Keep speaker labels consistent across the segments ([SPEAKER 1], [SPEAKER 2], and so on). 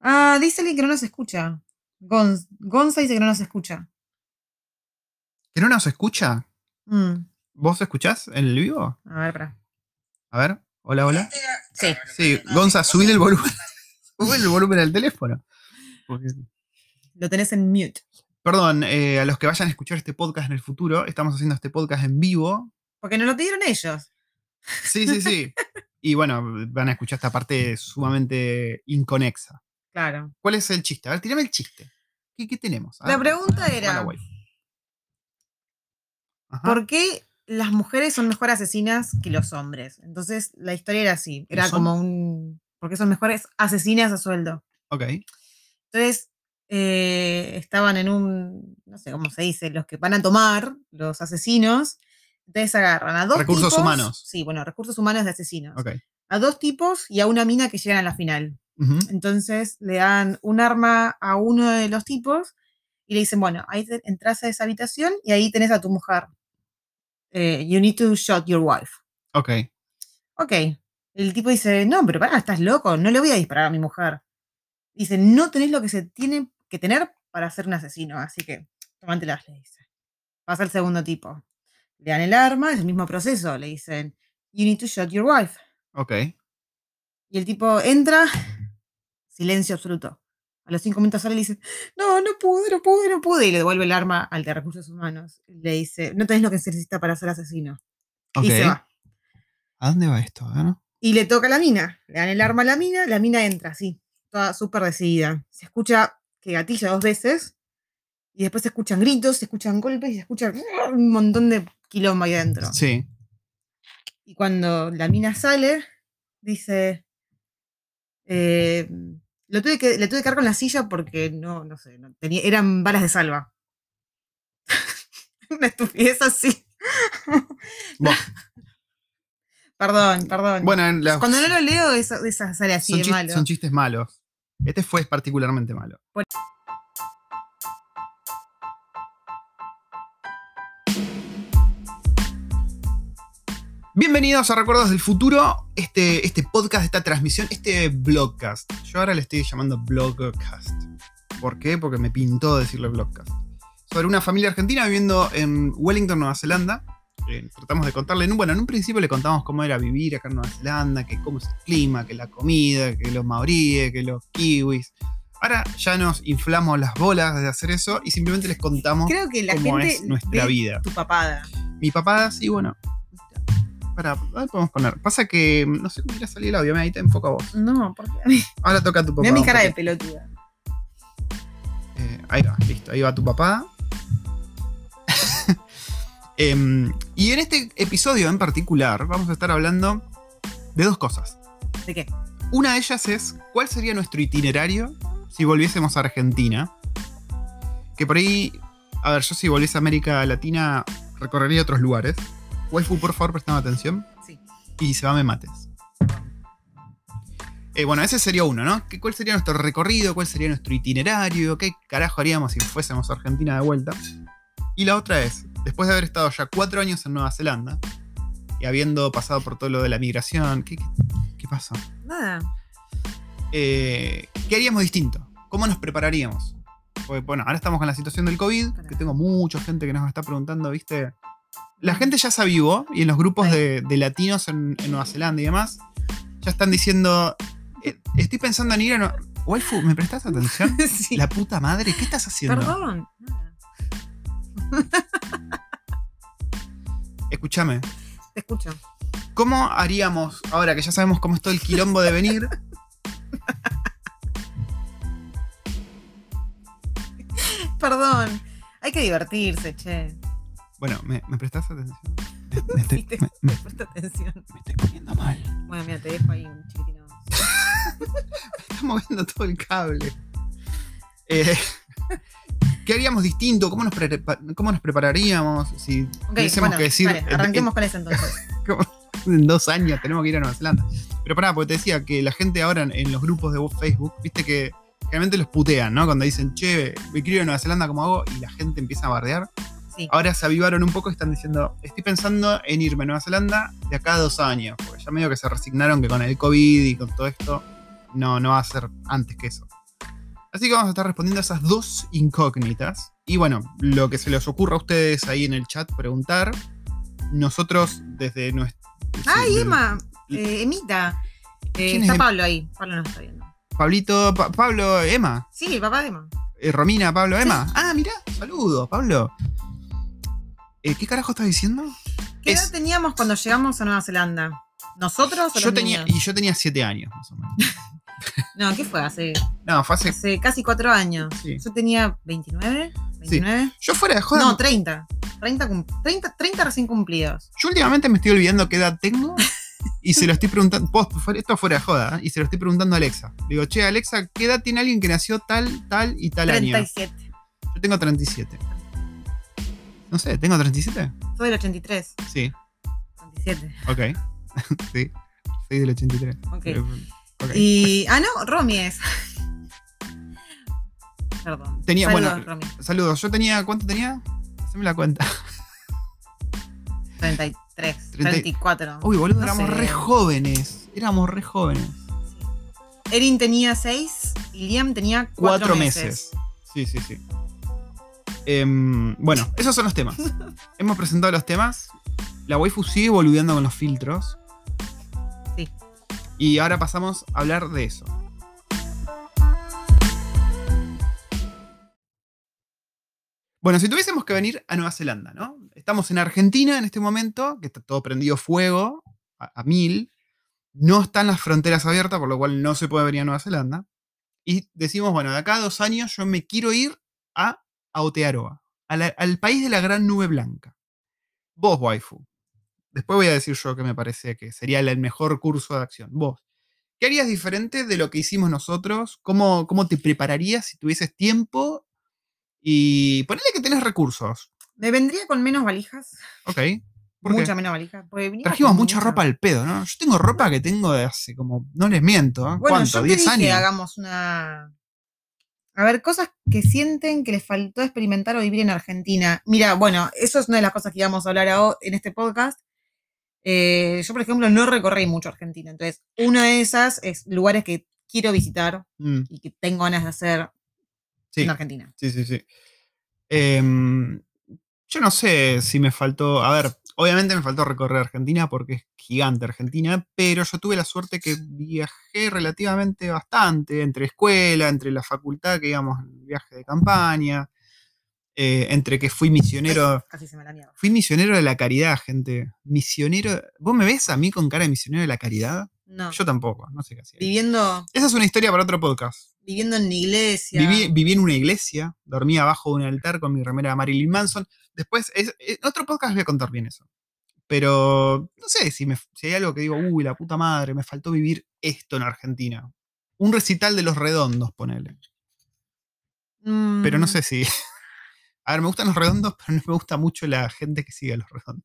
[SPEAKER 1] Ah, dice alguien que no nos escucha. Gon- Gonza dice que no nos escucha.
[SPEAKER 2] ¿Que no nos escucha?
[SPEAKER 1] Mm,
[SPEAKER 2] ¿Vos escuchás en el vivo?
[SPEAKER 1] a ver, para.
[SPEAKER 2] A ver. Hola, hola.
[SPEAKER 1] Sí.
[SPEAKER 2] Sí, Gonza, subir el volumen. subir el volumen al teléfono.
[SPEAKER 1] Lo tenés en mute.
[SPEAKER 2] Perdón, eh, a los que vayan a escuchar este podcast en el futuro, estamos haciendo este podcast en vivo.
[SPEAKER 1] Porque nos lo pidieron ellos.
[SPEAKER 2] Sí, sí, sí. y bueno, van a escuchar esta parte sumamente inconexa.
[SPEAKER 1] Claro.
[SPEAKER 2] ¿Cuál es el chiste? A ver, tirame el chiste. ¿Qué, qué tenemos?
[SPEAKER 1] La pregunta era. ¿por qué las mujeres son mejor asesinas que los hombres? Entonces, la historia era así: era
[SPEAKER 2] son?
[SPEAKER 1] como un. ¿Por qué son mejores asesinas a sueldo?
[SPEAKER 2] Ok.
[SPEAKER 1] Entonces, eh, estaban en un, no sé cómo se dice, los que van a tomar, los asesinos. Entonces agarran a dos
[SPEAKER 2] Recursos
[SPEAKER 1] tipos-
[SPEAKER 2] humanos.
[SPEAKER 1] Sí, bueno, recursos humanos de asesinos.
[SPEAKER 2] Ok.
[SPEAKER 1] A dos tipos y a una mina que llegan a la final. Entonces le dan un arma a uno de los tipos y le dicen, bueno, ahí te- entras a esa habitación y ahí tenés a tu mujer. Eh, you need to shot your wife.
[SPEAKER 2] Ok.
[SPEAKER 1] Ok. El tipo dice, no, pero pará, estás loco, no le voy a disparar a mi mujer. Dice, no tenés lo que se tiene que tener para ser un asesino, así que tomántelas, le dice. Pasa el segundo tipo. Le dan el arma, es el mismo proceso, le dicen, you need to shot your wife.
[SPEAKER 2] Ok.
[SPEAKER 1] Y el tipo entra, silencio absoluto. A los cinco minutos sale y le dice, no, no pude, no pude, no pude. Y le devuelve el arma al de recursos humanos. Le dice, no tenés lo que se necesita para ser asesino.
[SPEAKER 2] Ok.
[SPEAKER 1] Y se va.
[SPEAKER 2] ¿A dónde va esto? Ver.
[SPEAKER 1] Y le toca a la mina. Le dan el arma a la mina, la mina entra así, toda súper decidida. Se escucha que gatilla dos veces. Y después se escuchan gritos, se escuchan golpes y se escucha un montón de quilombo ahí adentro.
[SPEAKER 2] Sí.
[SPEAKER 1] Y cuando la mina sale, dice. eh, lo tuve que, le tuve que dar con la silla porque no, no sé, no tenía, eran balas de salva. Una estupidez así. Perdón, perdón.
[SPEAKER 2] Bueno, en la-
[SPEAKER 1] Cuando no lo leo, esa, esa sale así
[SPEAKER 2] son,
[SPEAKER 1] de malo.
[SPEAKER 2] son chistes malos. Este fue particularmente malo.
[SPEAKER 1] Por-
[SPEAKER 2] Bienvenidos a Recuerdos del Futuro, este, este podcast, esta transmisión, este blogcast. Yo ahora le estoy llamando blogcast. ¿Por qué? Porque me pintó decirle blogcast. Sobre una familia argentina viviendo en Wellington, Nueva Zelanda. Eh, tratamos de contarle, bueno, en un principio le contamos cómo era vivir acá en Nueva Zelanda, que cómo es el clima, que la comida, que los maoríes, que los kiwis. Ahora ya nos inflamos las bolas de hacer eso y simplemente les contamos
[SPEAKER 1] Creo que la
[SPEAKER 2] cómo
[SPEAKER 1] gente
[SPEAKER 2] es nuestra
[SPEAKER 1] ve
[SPEAKER 2] vida.
[SPEAKER 1] tu papada.
[SPEAKER 2] Mi papá, sí, bueno. Para, ahí podemos poner. Pasa que no sé cómo irá a salir el audio. Mira, ahí te enfoca a vos.
[SPEAKER 1] No, porque
[SPEAKER 2] Ahora toca a tu papá.
[SPEAKER 1] Mira mi cara de pelotuda.
[SPEAKER 2] Eh, ahí va, listo. Ahí va tu papá. Em, y en este episodio en particular vamos a estar hablando de dos cosas.
[SPEAKER 1] ¿De qué?
[SPEAKER 2] Una de ellas es cuál sería nuestro itinerario si volviésemos a Argentina. Que por ahí, a ver, yo si volviese a América Latina recorrería otros lugares. Waifu, por favor, prestame atención.
[SPEAKER 1] Sí.
[SPEAKER 2] Y se va me mates. Eh, bueno, ese sería uno, ¿no? ¿Qué- ¿Cuál sería nuestro recorrido? ¿Cuál sería nuestro itinerario? ¿Qué carajo haríamos si fuésemos a Argentina de vuelta? Y la otra es, después de haber estado ya cuatro años en Nueva Zelanda y habiendo pasado por todo lo de la migración, ¿qué, qué, qué pasó?
[SPEAKER 1] Nada.
[SPEAKER 2] Eh, ¿Qué haríamos distinto? ¿Cómo nos prepararíamos? Porque, bueno, ahora estamos con la situación del COVID, que tengo mucha gente que nos está preguntando, ¿viste? La gente ya se avivó y en los grupos de, de latinos en, en Nueva Zelanda y demás, ya están diciendo, eh, estoy pensando en ir a... Nue- Waifu, ¿me prestas atención?
[SPEAKER 1] sí.
[SPEAKER 2] La puta madre, ¿qué estás haciendo?
[SPEAKER 1] Perdón.
[SPEAKER 2] Escúchame,
[SPEAKER 1] Te escucho.
[SPEAKER 2] ¿cómo haríamos, ahora que ya sabemos cómo es todo el quilombo de venir,
[SPEAKER 1] Perdón. Hay que divertirse, che.
[SPEAKER 2] Bueno, ¿me, me prestas atención? Me, me estoy,
[SPEAKER 1] Sí, te-
[SPEAKER 2] me- me-
[SPEAKER 1] atención.
[SPEAKER 2] me estoy poniendo mal.
[SPEAKER 1] Bueno, mira, te dejo ahí un chiquitino.
[SPEAKER 2] Está moviendo todo el cable. Eh, ¿Qué haríamos distinto? ¿Cómo nos, cómo nos prepararíamos? Si
[SPEAKER 1] Ok,
[SPEAKER 2] tuviésemos
[SPEAKER 1] bueno,
[SPEAKER 2] que decir,
[SPEAKER 1] dale,
[SPEAKER 2] en-
[SPEAKER 1] arranquemos con eso entonces.
[SPEAKER 2] en, en dos años tenemos que ir a Nueva Zelanda. Pero pará, porque te decía que la gente ahora en, en los grupos de Facebook, viste que generalmente los putean, ¿no? Cuando dicen, che, me quiero ir a Nueva Zelanda como hago, y la gente empieza a bardear.
[SPEAKER 1] Sí.
[SPEAKER 2] Ahora se avivaron un poco y están diciendo, estoy pensando en irme a Nueva Zelanda de acá a dos años, porque ya medio que se resignaron que con el COVID y con todo esto no, no va a ser antes que eso. Así que vamos a estar respondiendo a esas dos incógnitas. Y bueno, lo que se les ocurra a ustedes ahí en el chat preguntar, nosotros desde nuestro...
[SPEAKER 1] ¡Ay,
[SPEAKER 2] sí,
[SPEAKER 1] Emma! Eh, Emita. Eh,
[SPEAKER 2] ¿Quién
[SPEAKER 1] está
[SPEAKER 2] es
[SPEAKER 1] Pablo ahí. Pablo no está viendo.
[SPEAKER 2] Pablito, Pa- Pablo, Emma.
[SPEAKER 1] Sí, el papá de Emma.
[SPEAKER 2] Eh, Romina, Pablo, Emma. Ah, mira, saludos, Pablo. Eh, ¿Qué carajo estás diciendo?
[SPEAKER 1] ¿Qué
[SPEAKER 2] Es-
[SPEAKER 1] edad teníamos cuando llegamos a Nueva Zelanda? ¿Nosotros o
[SPEAKER 2] Yo
[SPEAKER 1] los
[SPEAKER 2] tenía,
[SPEAKER 1] niños?
[SPEAKER 2] y yo tenía siete años, más o menos.
[SPEAKER 1] No, ¿qué fue? Hace,
[SPEAKER 2] No, fue hace.
[SPEAKER 1] hace casi cuatro años.
[SPEAKER 2] Sí.
[SPEAKER 1] Yo tenía 29, 29.
[SPEAKER 2] Yo fuera de joda.
[SPEAKER 1] No, 30. 30, cum- 30, 30 recién cumplidos.
[SPEAKER 2] Yo últimamente me estoy olvidando qué edad tengo. Y se lo estoy preguntando. post- esto fuera de joda. ¿eh? Y se lo estoy preguntando a Alexa. Le digo, che, Alexa, ¿qué edad tiene alguien que nació tal, tal y tal año?
[SPEAKER 1] 37.
[SPEAKER 2] Yo tengo 37. No sé, ¿tengo 37?
[SPEAKER 1] Soy del 83.
[SPEAKER 2] Sí,
[SPEAKER 1] 37.
[SPEAKER 2] ok. sí, soy del 83.
[SPEAKER 1] Ok.
[SPEAKER 2] Eh, ok.
[SPEAKER 1] Y. Ah, no, Romy es. Perdón.
[SPEAKER 2] Tenía-
[SPEAKER 1] Saludos,
[SPEAKER 2] bueno,
[SPEAKER 1] Romy.
[SPEAKER 2] Saludos, yo tenía. ¿Cuánto tenía? Haceme la cuenta.
[SPEAKER 1] 33,
[SPEAKER 2] Treinta y-
[SPEAKER 1] 34.
[SPEAKER 2] Uy, boludo,
[SPEAKER 1] No
[SPEAKER 2] éramos
[SPEAKER 1] sé.
[SPEAKER 2] re jóvenes. Éramos re jóvenes.
[SPEAKER 1] Erin tenía 6 y Liam tenía 4
[SPEAKER 2] Cuatro
[SPEAKER 1] meses.
[SPEAKER 2] meses. Sí, sí, sí. Em, bueno, esos son los temas. Hemos presentado los temas. La waifu sigue boludeando con los filtros.
[SPEAKER 1] Sí.
[SPEAKER 2] Y ahora pasamos a hablar de eso. Bueno, si tuviésemos que venir a Nueva Zelanda, ¿no? Estamos en Argentina en este momento, que está todo prendido fuego, a, a mil. No están las fronteras abiertas, por lo cual no se puede venir a Nueva Zelanda. Y decimos, bueno, de acá a dos años yo me quiero ir a A la- al país de la gran nube blanca. Vos, waifu. Después voy a decir yo que me parece que sería el mejor curso de acción. Vos. ¿Qué harías diferente de lo que hicimos nosotros? ¿Cómo, cómo te prepararías si tuvieses tiempo? Y ponele que tenés recursos.
[SPEAKER 1] Me vendría con menos valijas.
[SPEAKER 2] Ok.
[SPEAKER 1] Mucha menos valija.
[SPEAKER 2] Trajimos mucha ropa al pedo, ¿no? Yo tengo ropa que tengo de hace como. No les miento, ¿eh?
[SPEAKER 1] Bueno,
[SPEAKER 2] ¿Cuánto?
[SPEAKER 1] yo te
[SPEAKER 2] ¿10
[SPEAKER 1] dije,
[SPEAKER 2] años?
[SPEAKER 1] hagamos una. A ver, cosas que sienten que les faltó experimentar o vivir en Argentina. Mira, bueno, eso es una de las cosas que íbamos a hablar ahora en este podcast. Eh, yo, por ejemplo, no recorrí mucho Argentina. Entonces, una de esas es lugares que quiero visitar
[SPEAKER 2] Mm,
[SPEAKER 1] y que tengo ganas de hacer
[SPEAKER 2] sí.
[SPEAKER 1] en Argentina.
[SPEAKER 2] Sí, sí, sí. Em, yo no sé si me faltó. A ver, obviamente me faltó recorrer Argentina porque es gigante Argentina, pero yo tuve la suerte que viajé relativamente bastante entre escuela, entre la facultad que íbamos en viaje de campaña, eh, entre que fui misionero.
[SPEAKER 1] Casi se me la niego.
[SPEAKER 2] Fui misionero de la caridad, gente. Misionero. ¿Vos me ves a mí con cara de misionero de la caridad?
[SPEAKER 1] No.
[SPEAKER 2] Yo tampoco, no sé qué hacía.
[SPEAKER 1] viviendo,
[SPEAKER 2] Esa es una historia para otro podcast.
[SPEAKER 1] viviendo en la iglesia.
[SPEAKER 2] Viví, viví en una iglesia, dormía abajo de un altar con mi remera de Marilyn Manson. Después, es- en otro podcast voy a contar bien eso. Pero no sé si, me, si hay algo que digo, uy, la puta madre, me faltó vivir esto en Argentina. Un recital de los redondos, ponele.
[SPEAKER 1] Mm,
[SPEAKER 2] Pero no sé si. A ver, me gustan los redondos, pero no me gusta mucho la gente que sigue a los redondos.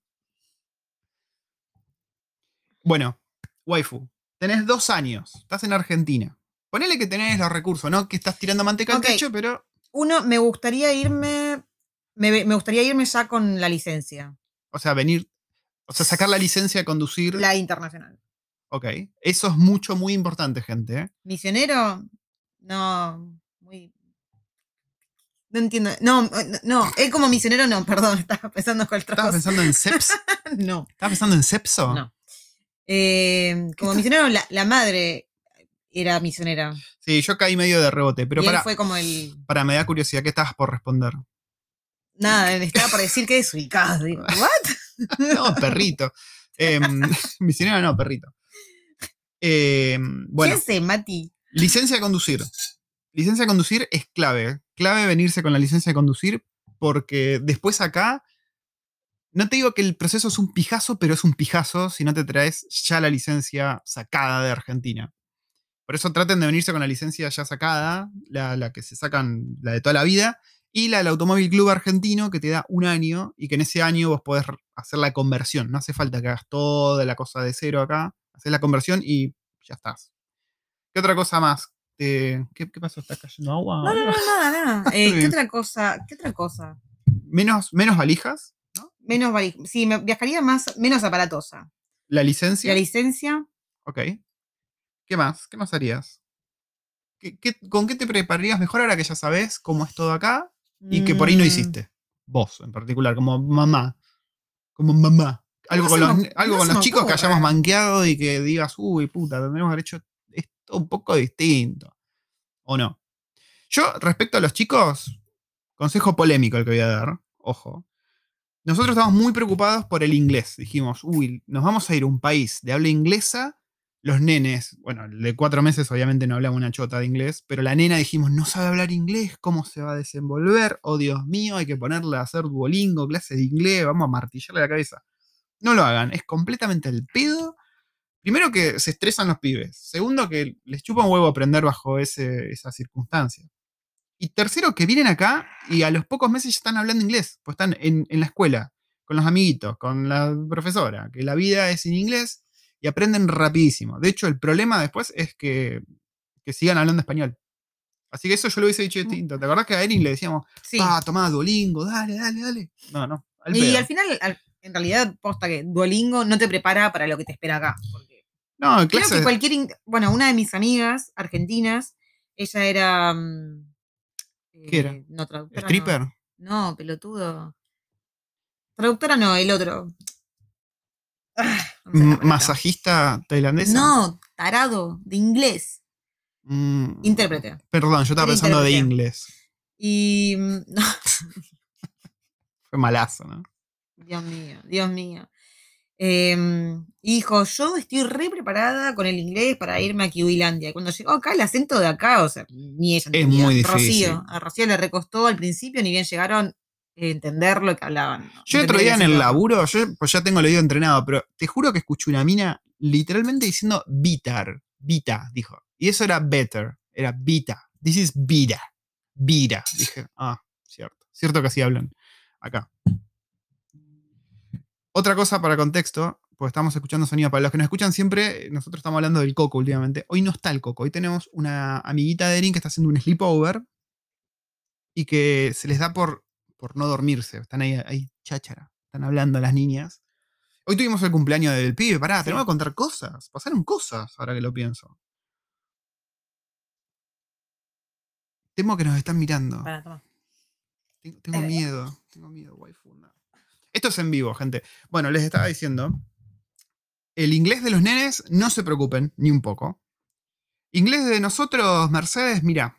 [SPEAKER 2] Bueno, waifu, tenés dos años, estás en Argentina. Ponele que tenés los recursos, ¿no? Que estás tirando manteca al techo, pero
[SPEAKER 1] Uno, me gustaría irme. Me, me gustaría irme ya con la licencia.
[SPEAKER 2] O sea, venir. O sea, sacar la licencia de conducir.
[SPEAKER 1] La internacional.
[SPEAKER 2] Ok. Eso es mucho, muy importante, gente. ¿eh?
[SPEAKER 1] ¿Misionero? No. Muy. No entiendo. No, no, no, él como misionero no, perdón, estaba pensando con otra
[SPEAKER 2] ¿Estabas
[SPEAKER 1] cosa.
[SPEAKER 2] pensando en CEPS?
[SPEAKER 1] No,
[SPEAKER 2] ¿Estabas pensando en CEPSO?
[SPEAKER 1] no. Eh, como misionero, la, la madre era misionera.
[SPEAKER 2] Sí, yo caí medio de rebote, pero
[SPEAKER 1] y
[SPEAKER 2] para,
[SPEAKER 1] fue como el.
[SPEAKER 2] para, me da curiosidad, ¿qué estabas por responder?
[SPEAKER 1] Nada, estaba por decir que es ubicado. Digo, ¿what?
[SPEAKER 2] No, perrito. Em, misionero no, perrito. Em, bueno,
[SPEAKER 1] ¿Qué sé, Mati?
[SPEAKER 2] licencia de conducir. Licencia de conducir es clave. Clave venirse con la licencia de conducir porque después acá, no te digo que el proceso es un pijazo, pero es un pijazo si no te traes ya la licencia sacada de Argentina. Por eso traten de venirse con la licencia ya sacada, la, la que se sacan, la de toda la vida, y la del Automóvil Club Argentino que te da un año y que en ese año vos podés hacer la conversión. No hace falta que hagas toda la cosa de cero acá, haces la conversión y ya estás. ¿Qué otra cosa más? Eh, ¿qué, ¿Qué pasó? ¿Está cayendo agua?
[SPEAKER 1] No, no, no, nada, nada. Eh, ¿Qué otra cosa? ¿Qué otra cosa?
[SPEAKER 2] Menos, menos valijas.
[SPEAKER 1] Menos Sí, me viajaría más, menos aparatosa.
[SPEAKER 2] La licencia.
[SPEAKER 1] La licencia,
[SPEAKER 2] ok. ¿Qué más? ¿Qué más harías? ¿qué- qué- ¿con qué te prepararías mejor ahora que ya sabes cómo es todo acá y que por ahí no
[SPEAKER 1] Mm,
[SPEAKER 2] hiciste? Vos en particular, como mamá. Como mamá. Algo
[SPEAKER 1] No
[SPEAKER 2] con los,
[SPEAKER 1] me-
[SPEAKER 2] algo
[SPEAKER 1] no
[SPEAKER 2] con los chicos que hayamos manqueado y que digas, uy, puta, tendremos que haber hecho esto un poco distinto. ¿O no? Yo, respecto a los chicos, consejo polémico el que voy a dar, ojo. Nosotros estamos muy preocupados por el inglés. Dijimos, uy, nos vamos a ir a un país de habla inglesa. Los nenes, bueno, de cuatro meses obviamente no hablaba una chota de inglés, pero la nena dijimos, no sabe hablar inglés, ¿cómo se va a desenvolver? Oh, Dios mío, hay que ponerle a hacer Duolingo, clases de inglés, vamos a martillarle la cabeza. No lo hagan, es completamente el pedo. Primero que se estresan los pibes. Segundo que les chupa un huevo aprender bajo ese, esa circunstancia. Y tercero que vienen acá y a los pocos meses ya están hablando inglés. Pues están en, en la escuela, con los amiguitos, con la profesora, que la vida es en inglés y aprenden rapidísimo. De hecho, el problema después es que, que sigan hablando español. Así que eso yo lo hubiese dicho distinto. ¿Te acordás que a Erin le decíamos,
[SPEAKER 1] Sí.
[SPEAKER 2] ah, tomá Duolingo, dale, dale, dale? No, no. al
[SPEAKER 1] y
[SPEAKER 2] pedo.
[SPEAKER 1] al final, al- en realidad, posta que Duolingo no te prepara para lo que te espera acá. Porque
[SPEAKER 2] no,
[SPEAKER 1] creo
[SPEAKER 2] clase,
[SPEAKER 1] que cualquier. Bueno, una de mis amigas argentinas, ella era. mm,
[SPEAKER 2] ¿Qué era?
[SPEAKER 1] eh, No, traductora.
[SPEAKER 2] stripper.
[SPEAKER 1] No, pelotudo. Traductora no, el otro. Ah.
[SPEAKER 2] Masajista tailandesa.
[SPEAKER 1] No, tarado, de inglés.
[SPEAKER 2] Mm,
[SPEAKER 1] Intérprete.
[SPEAKER 2] Perdón, yo estaba pensando de inglés.
[SPEAKER 1] Y. mm, no,
[SPEAKER 2] Fue malazo, ¿no?
[SPEAKER 1] Dios mío, Dios mío. Eh, hijo, yo estoy re preparada con el inglés para irme a Kiwilandia. Y Cuando llegó acá, el acento de acá, o sea, ni ella
[SPEAKER 2] Es
[SPEAKER 1] entendía.
[SPEAKER 2] muy difícil.
[SPEAKER 1] Rocío, a Rocío le recostó al principio, ni bien llegaron a entender lo que hablaban. ¿no?
[SPEAKER 2] Yo otro día en el laburo, yo pues ya tengo el oído entrenado, pero te juro que escuché una mina literalmente diciendo bitar, vita, dijo. Y eso era better, era vita. This is vida, vida. Dije, ah, cierto. Cierto que así hablan acá. Otra cosa para contexto, pues estamos escuchando sonido. Para los que nos escuchan siempre, nosotros estamos hablando del coco últimamente. Hoy no está el coco. Hoy tenemos una amiguita de Erin que está haciendo un sleepover y que se les da por, por no dormirse. Están ahí, ahí cháchara. Están hablando las niñas. Hoy tuvimos el cumpleaños del pibe. Pará,
[SPEAKER 1] Sí.
[SPEAKER 2] tenemos que contar cosas. Pasaron cosas, ahora que lo pienso. Temo que nos están mirando.
[SPEAKER 1] Pará, toma.
[SPEAKER 2] Tengo, tengo
[SPEAKER 1] Eh.
[SPEAKER 2] miedo, tengo miedo, waifu. no. Esto es en vivo, gente. Bueno, les estaba diciendo. El inglés de los nenes, no se preocupen, ni un poco. Inglés de nosotros, Mercedes, mira.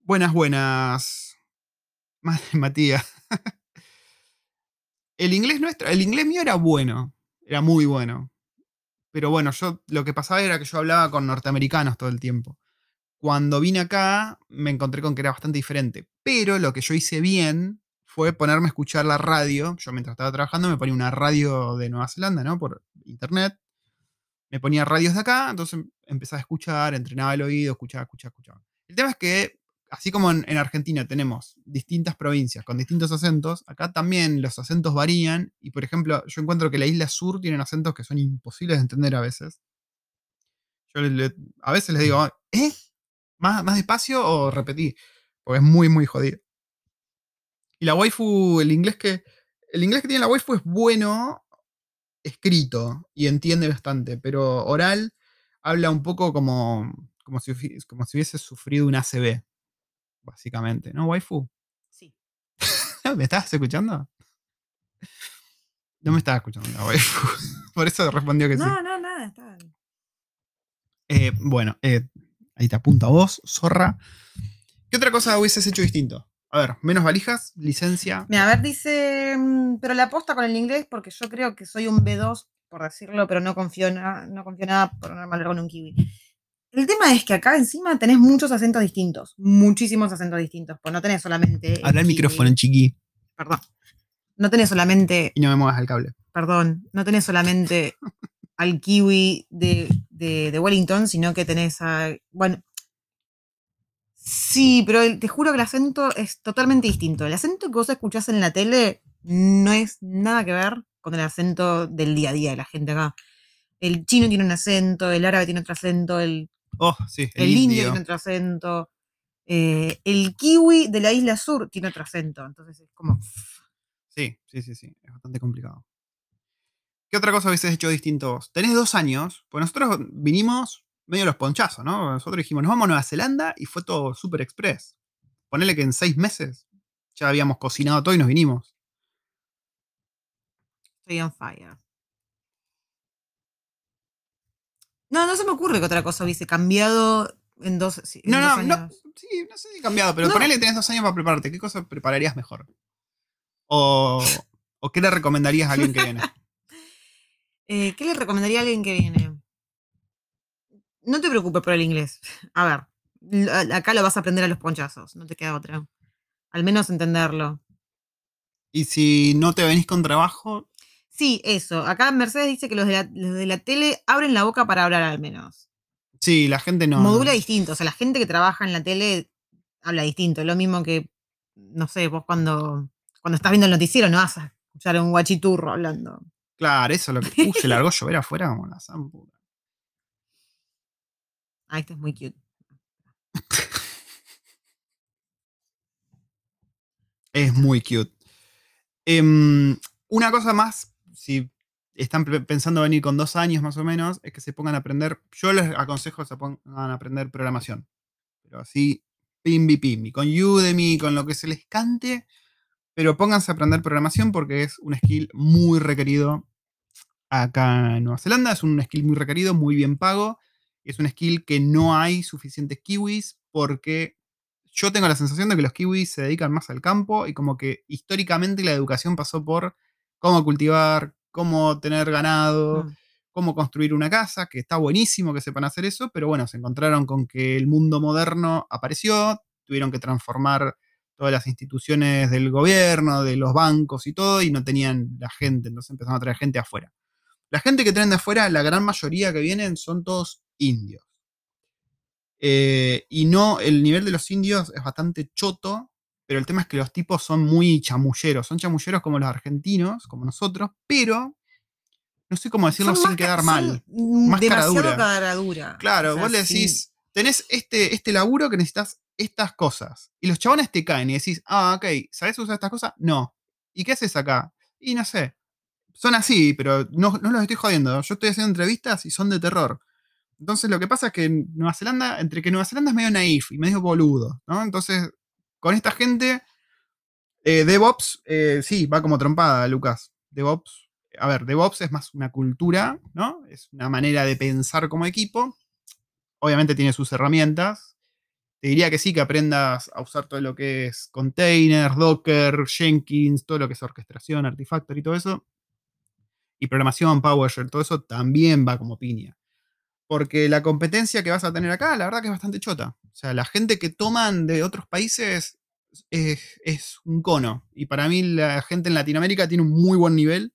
[SPEAKER 2] Buenas, buenas. Ma- Matías. El inglés nuestro, el inglés mío era bueno. Era muy bueno. Pero bueno, yo lo que pasaba era que yo hablaba con norteamericanos todo el tiempo cuando vine acá me encontré con que era bastante diferente. Pero lo que yo hice bien fue ponerme a escuchar la radio. Yo mientras estaba trabajando me ponía una radio de Nueva Zelanda, ¿no? Por internet. Me ponía radios de acá, entonces empezaba a escuchar, entrenaba el oído, escuchaba, escuchaba, escuchaba. El tema es que, así como en, en Argentina tenemos distintas provincias con distintos acentos, acá también los acentos varían. Y por ejemplo, yo encuentro que la isla sur tienen acentos que son imposibles de entender a veces. Yo le- le- a veces les digo, ¿eh? ¿Más, más despacio o repetí? Porque es muy, muy jodido. Y la waifu, el inglés que. El inglés que tiene la waifu es bueno escrito y entiende bastante, pero oral habla un poco como, como, si, como si hubiese sufrido un ACV, básicamente, ¿no, waifu?
[SPEAKER 1] Sí.
[SPEAKER 2] ¿Me estabas escuchando? No me estaba escuchando la waifu. Por eso respondió que sí.
[SPEAKER 1] No, no, nada, está.
[SPEAKER 2] Eh, bueno, eh, ahí te apunto a vos, zorra. ¿Qué otra cosa hubieses hecho distinto? A ver, menos valijas, licencia.
[SPEAKER 1] Mira, a ver, dice, mm, pero la aposta con el inglés, porque yo creo que soy un B2, por decirlo, pero no confío, na- no confío nada por no hablar con un kiwi. El tema es que acá encima tenés muchos acentos distintos, muchísimos acentos distintos, pues no tenés solamente...
[SPEAKER 2] Habla el
[SPEAKER 1] kiwi,
[SPEAKER 2] micrófono, chiqui.
[SPEAKER 1] Perdón. No tenés solamente,
[SPEAKER 2] Y no me muevas el cable.
[SPEAKER 1] perdón, no tenés solamente al kiwi de, de- de Wellington, sino que tenés a... Bueno, sí, pero el- te juro que el acento es totalmente distinto. El acento que vos escuchás en la tele no es nada que ver con el acento del día a día de la gente acá. El chino tiene un acento, el árabe tiene otro acento, el,
[SPEAKER 2] Oh, sí, el,
[SPEAKER 1] el indio
[SPEAKER 2] indio.
[SPEAKER 1] tiene otro acento, eh, el kiwi de la isla sur tiene otro acento. Entonces es como...
[SPEAKER 2] Sí, sí, sí, sí. Es bastante complicado. ¿Qué otra cosa hubieses hecho distinto vos? Tenés dos años, pues nosotros vinimos medio los ponchazos, ¿no? Nosotros dijimos, nos vamos a Nueva Zelanda y fue todo super express. Ponele que en seis meses ya habíamos cocinado todo y nos vinimos.
[SPEAKER 1] Estoy on fire. No, no se me ocurre que otra cosa hubiese cambiado en dos, en
[SPEAKER 2] No,
[SPEAKER 1] dos
[SPEAKER 2] no, no, sí, no sé si cambiado, pero
[SPEAKER 1] No.
[SPEAKER 2] ponele que tenés dos años para prepararte. ¿Qué cosa prepararías mejor? O, o qué le recomendarías a alguien que viene?
[SPEAKER 1] Eh, ¿Qué le recomendaría a alguien que viene? No te preocupes por el inglés. A ver, acá lo vas a aprender a los ponchazos, no te queda otra. Al menos entenderlo.
[SPEAKER 2] Y si no te venís con trabajo,
[SPEAKER 1] Sí, eso. Acá Mercedes dice que los de la, los de la tele abren la boca para hablar al menos.
[SPEAKER 2] sí, la gente no.
[SPEAKER 1] Modula distinto. O sea, la gente que trabaja en la tele habla distinto. Lo mismo que, no sé, vos cuando, cuando estás viendo el noticiero no vas a escuchar a un guachiturro hablando.
[SPEAKER 2] Claro, eso es lo que. Uh, se largó llover afuera como la zamputa.
[SPEAKER 1] Ah, este es muy cute.
[SPEAKER 2] Es muy cute. Em, una cosa más, si están pe- pensando venir con dos años más o menos, es que se pongan a aprender. Yo les aconsejo que se pongan a aprender programación. Pero así, pimbi pimbi. Con Udemy, con lo que se les cante. Pero pónganse a aprender programación porque es un skill muy requerido acá en Nueva Zelanda. Es un skill muy requerido, muy bien pago. Es un skill que no hay suficientes kiwis porque yo tengo la sensación de que los kiwis se dedican más al campo y como que históricamente la educación pasó por cómo cultivar, cómo tener ganado,
[SPEAKER 1] Mm.
[SPEAKER 2] cómo construir una casa, que está buenísimo que sepan hacer eso, pero bueno, se encontraron con que el mundo moderno apareció, tuvieron que transformar todas las instituciones del gobierno, de los bancos y todo, y no tenían la gente, entonces empezaron a traer gente afuera. La gente que traen de afuera, la gran mayoría que vienen son todos indios. Eh, y no, el nivel de los indios es bastante choto, pero el tema es que los tipos son muy chamulleros. Son chamulleros como los argentinos, como nosotros, pero no sé cómo decirlo
[SPEAKER 1] Son
[SPEAKER 2] sin quedar mal.
[SPEAKER 1] mm,
[SPEAKER 2] Más
[SPEAKER 1] demasiado
[SPEAKER 2] dura.
[SPEAKER 1] cara dura.
[SPEAKER 2] Claro,
[SPEAKER 1] O sea,
[SPEAKER 2] vos le
[SPEAKER 1] sí.
[SPEAKER 2] decís, tenés este, este laburo que necesitas estas cosas. Y los chabones te caen y decís, ah, ok, ¿sabés usar estas cosas? No. ¿Y qué haces acá? Y no sé. Son así, pero no, no los estoy jodiendo. Yo estoy haciendo entrevistas y son de terror. Entonces lo que pasa es que Nueva Zelanda, entre que Nueva Zelanda es medio naif y medio boludo, ¿no? Entonces, con esta gente, eh, DevOps, eh, sí, va como trompada, Lucas. DevOps, a ver, DevOps es más una cultura, ¿no? Es una manera de pensar como equipo. Obviamente tiene sus herramientas. Te diría que sí, que aprendas a usar todo lo que es containers, Docker, Jenkins, todo lo que es orquestación, Artifactory y todo eso. Y programación, PowerShell, todo eso también va como piña. Porque la competencia que vas a tener acá, la verdad que es bastante chota. O sea, la gente que toman de otros países es, es un cono. Y para mí la gente en Latinoamérica tiene un muy buen nivel,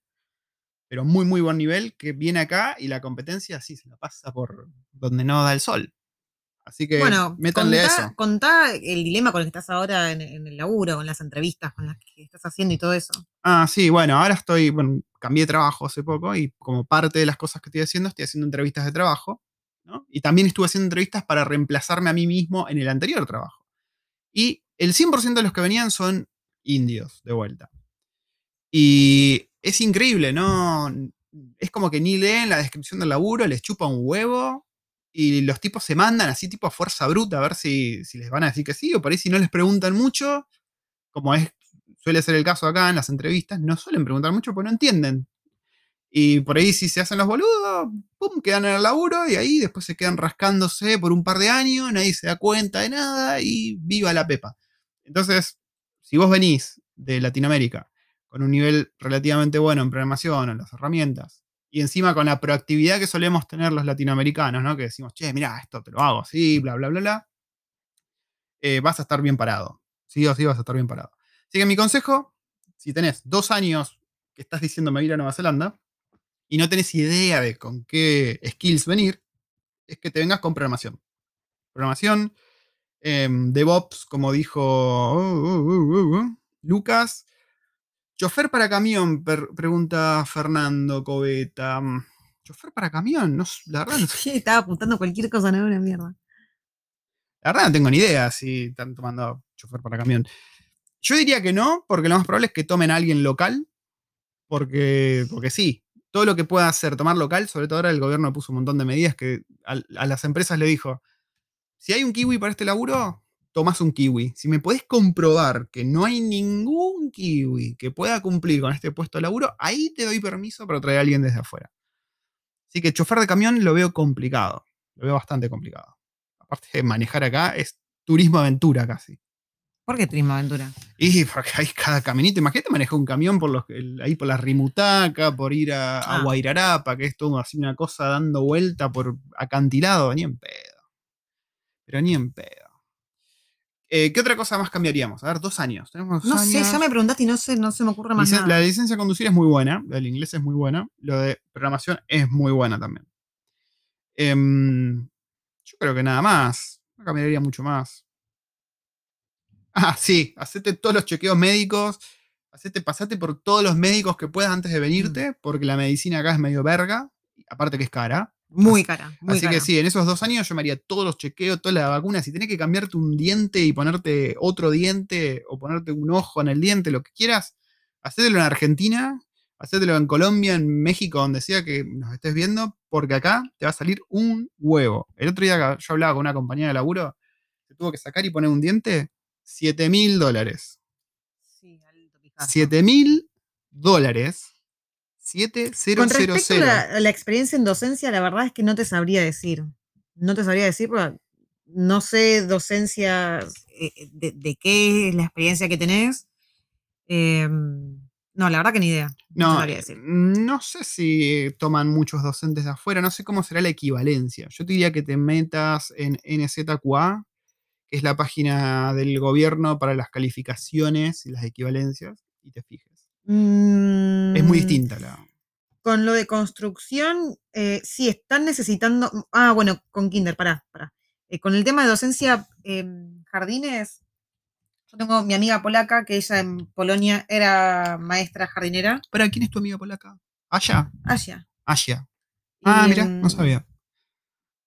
[SPEAKER 2] pero muy, muy buen nivel, que viene acá y la competencia sí se la pasa por donde no da el sol. Así que
[SPEAKER 1] Bueno,
[SPEAKER 2] métanle
[SPEAKER 1] contá,
[SPEAKER 2] eso.
[SPEAKER 1] contá el dilema con el que estás ahora en, en el laburo, con las entrevistas, con las que estás haciendo y todo eso.
[SPEAKER 2] Ah, sí, bueno, ahora estoy, bueno, cambié de trabajo hace poco y como parte de las cosas que estoy haciendo, estoy haciendo entrevistas de trabajo, ¿no? Y también estuve haciendo entrevistas para reemplazarme a mí mismo en el anterior trabajo. Y el 100% de los que venían son indios, de vuelta. Y es increíble, ¿no? Es como que ni leen la descripción del laburo, les chupa un huevo y los tipos se mandan así tipo a fuerza bruta a ver si, si les van a decir que sí, o por ahí si no les preguntan mucho, como es suele ser el caso acá en las entrevistas, no suelen preguntar mucho porque no entienden. Y por ahí si se hacen los boludos, pum, quedan en el laburo y ahí después se quedan rascándose por un par de años, nadie se da cuenta de nada y viva la pepa. Entonces, si vos venís de Latinoamérica con un nivel relativamente bueno en programación, en las herramientas, y encima con la proactividad que solemos tener los latinoamericanos, ¿no? Que decimos, che, mira, esto te lo hago así, bla, bla, bla, bla, eh, vas a estar bien parado. Sí o sí vas a estar bien parado. Así que mi consejo, si tenés dos años que estás diciendo me voy a ir a Nueva Zelanda y no tenés idea de con qué skills venir, es que te vengas con programación. Programación, em, DevOps, como dijo uh, uh, uh, Lucas. Chofer para camión, pregunta Fernando Coveta. Mm, ¿Chofer para camión? No, la verdad no sé.
[SPEAKER 1] Sí, estaba apuntando cualquier cosa, no una mierda.
[SPEAKER 2] La verdad no tengo ni idea si están tomando chofer para camión. Yo diría que no, porque lo más probable es que tomen a alguien local, porque, porque sí. todo lo que pueda hacer, tomar local, sobre todo ahora el gobierno puso un montón de medidas que a, las empresas le dijo, si hay un kiwi para este laburo, tomás un kiwi. Si me podés comprobar que no hay ningún kiwi que pueda cumplir con este puesto de laburo, ahí te doy permiso para traer a alguien desde afuera. Así que chofer de camión lo veo complicado. Lo veo bastante complicado. Aparte de manejar acá, es turismo aventura casi.
[SPEAKER 1] ¿Por qué turismo aventura?
[SPEAKER 2] Y porque hay cada caminito. Imagínate manejar un camión por los, ahí por la Rimutaca, por ir a, a
[SPEAKER 1] Ah.
[SPEAKER 2] Guairarapa, que es todo así una cosa dando vuelta por acantilado. Ni en pedo. Pero ni en pedo. Eh, ¿Qué otra cosa más cambiaríamos? A ver, dos años. Tenemos dos
[SPEAKER 1] No sé, ya me preguntaste y no sé, no se me ocurre más
[SPEAKER 2] Licen-
[SPEAKER 1] nada.
[SPEAKER 2] La licencia de conducir es muy buena, la del inglés es muy buena, lo de programación es muy buena también. Em, yo creo que nada más, no cambiaría mucho más. Ah, sí, hacete todos los chequeos médicos, hacete, pasate por todos los médicos que puedas antes de
[SPEAKER 1] Mm.
[SPEAKER 2] venirte, porque la medicina acá es medio verga, aparte que es cara.
[SPEAKER 1] Muy cara, muy
[SPEAKER 2] Así
[SPEAKER 1] cara.
[SPEAKER 2] que sí, en esos dos años yo me haría todos los chequeos, todas las vacunas. Si tenés que cambiarte un diente y ponerte otro diente o ponerte un ojo en el diente, lo que quieras, hacételo en Argentina, hacételo en Colombia, en México, donde sea que nos estés viendo, porque acá te va a salir un huevo. El otro día yo hablaba con una compañía de laburo, se tuvo que sacar y poner un diente, 7 mil dólares.
[SPEAKER 1] Sí, alto pijazo.
[SPEAKER 2] 7 mil dólares.
[SPEAKER 1] Con respecto a
[SPEAKER 2] 7000.
[SPEAKER 1] la, a la experiencia en docencia, la verdad es que no te sabría decir. No te sabría decir porque no sé docencia eh, de, de qué es la experiencia que tenés. Eh, no, la verdad que ni idea. No, te
[SPEAKER 2] No,
[SPEAKER 1] sabría decir.
[SPEAKER 2] no sé si toman muchos docentes de afuera, no sé cómo será la equivalencia. Yo te diría que te metas en NZQA, que es la página del gobierno para las calificaciones y las equivalencias, y te fijes. Es muy
[SPEAKER 1] Mm,
[SPEAKER 2] distinta la.
[SPEAKER 1] Con lo de construcción, eh, sí, están necesitando. Ah, bueno, con Kinder, pará, pará. Eh, con el tema de docencia, em, jardines, yo tengo mi amiga polaca, que ella en Polonia era maestra jardinera.
[SPEAKER 2] ¿Para quién es tu amiga polaca? Aya.
[SPEAKER 1] Allá.
[SPEAKER 2] Aya. Ah, mira,
[SPEAKER 1] Em,
[SPEAKER 2] no sabía.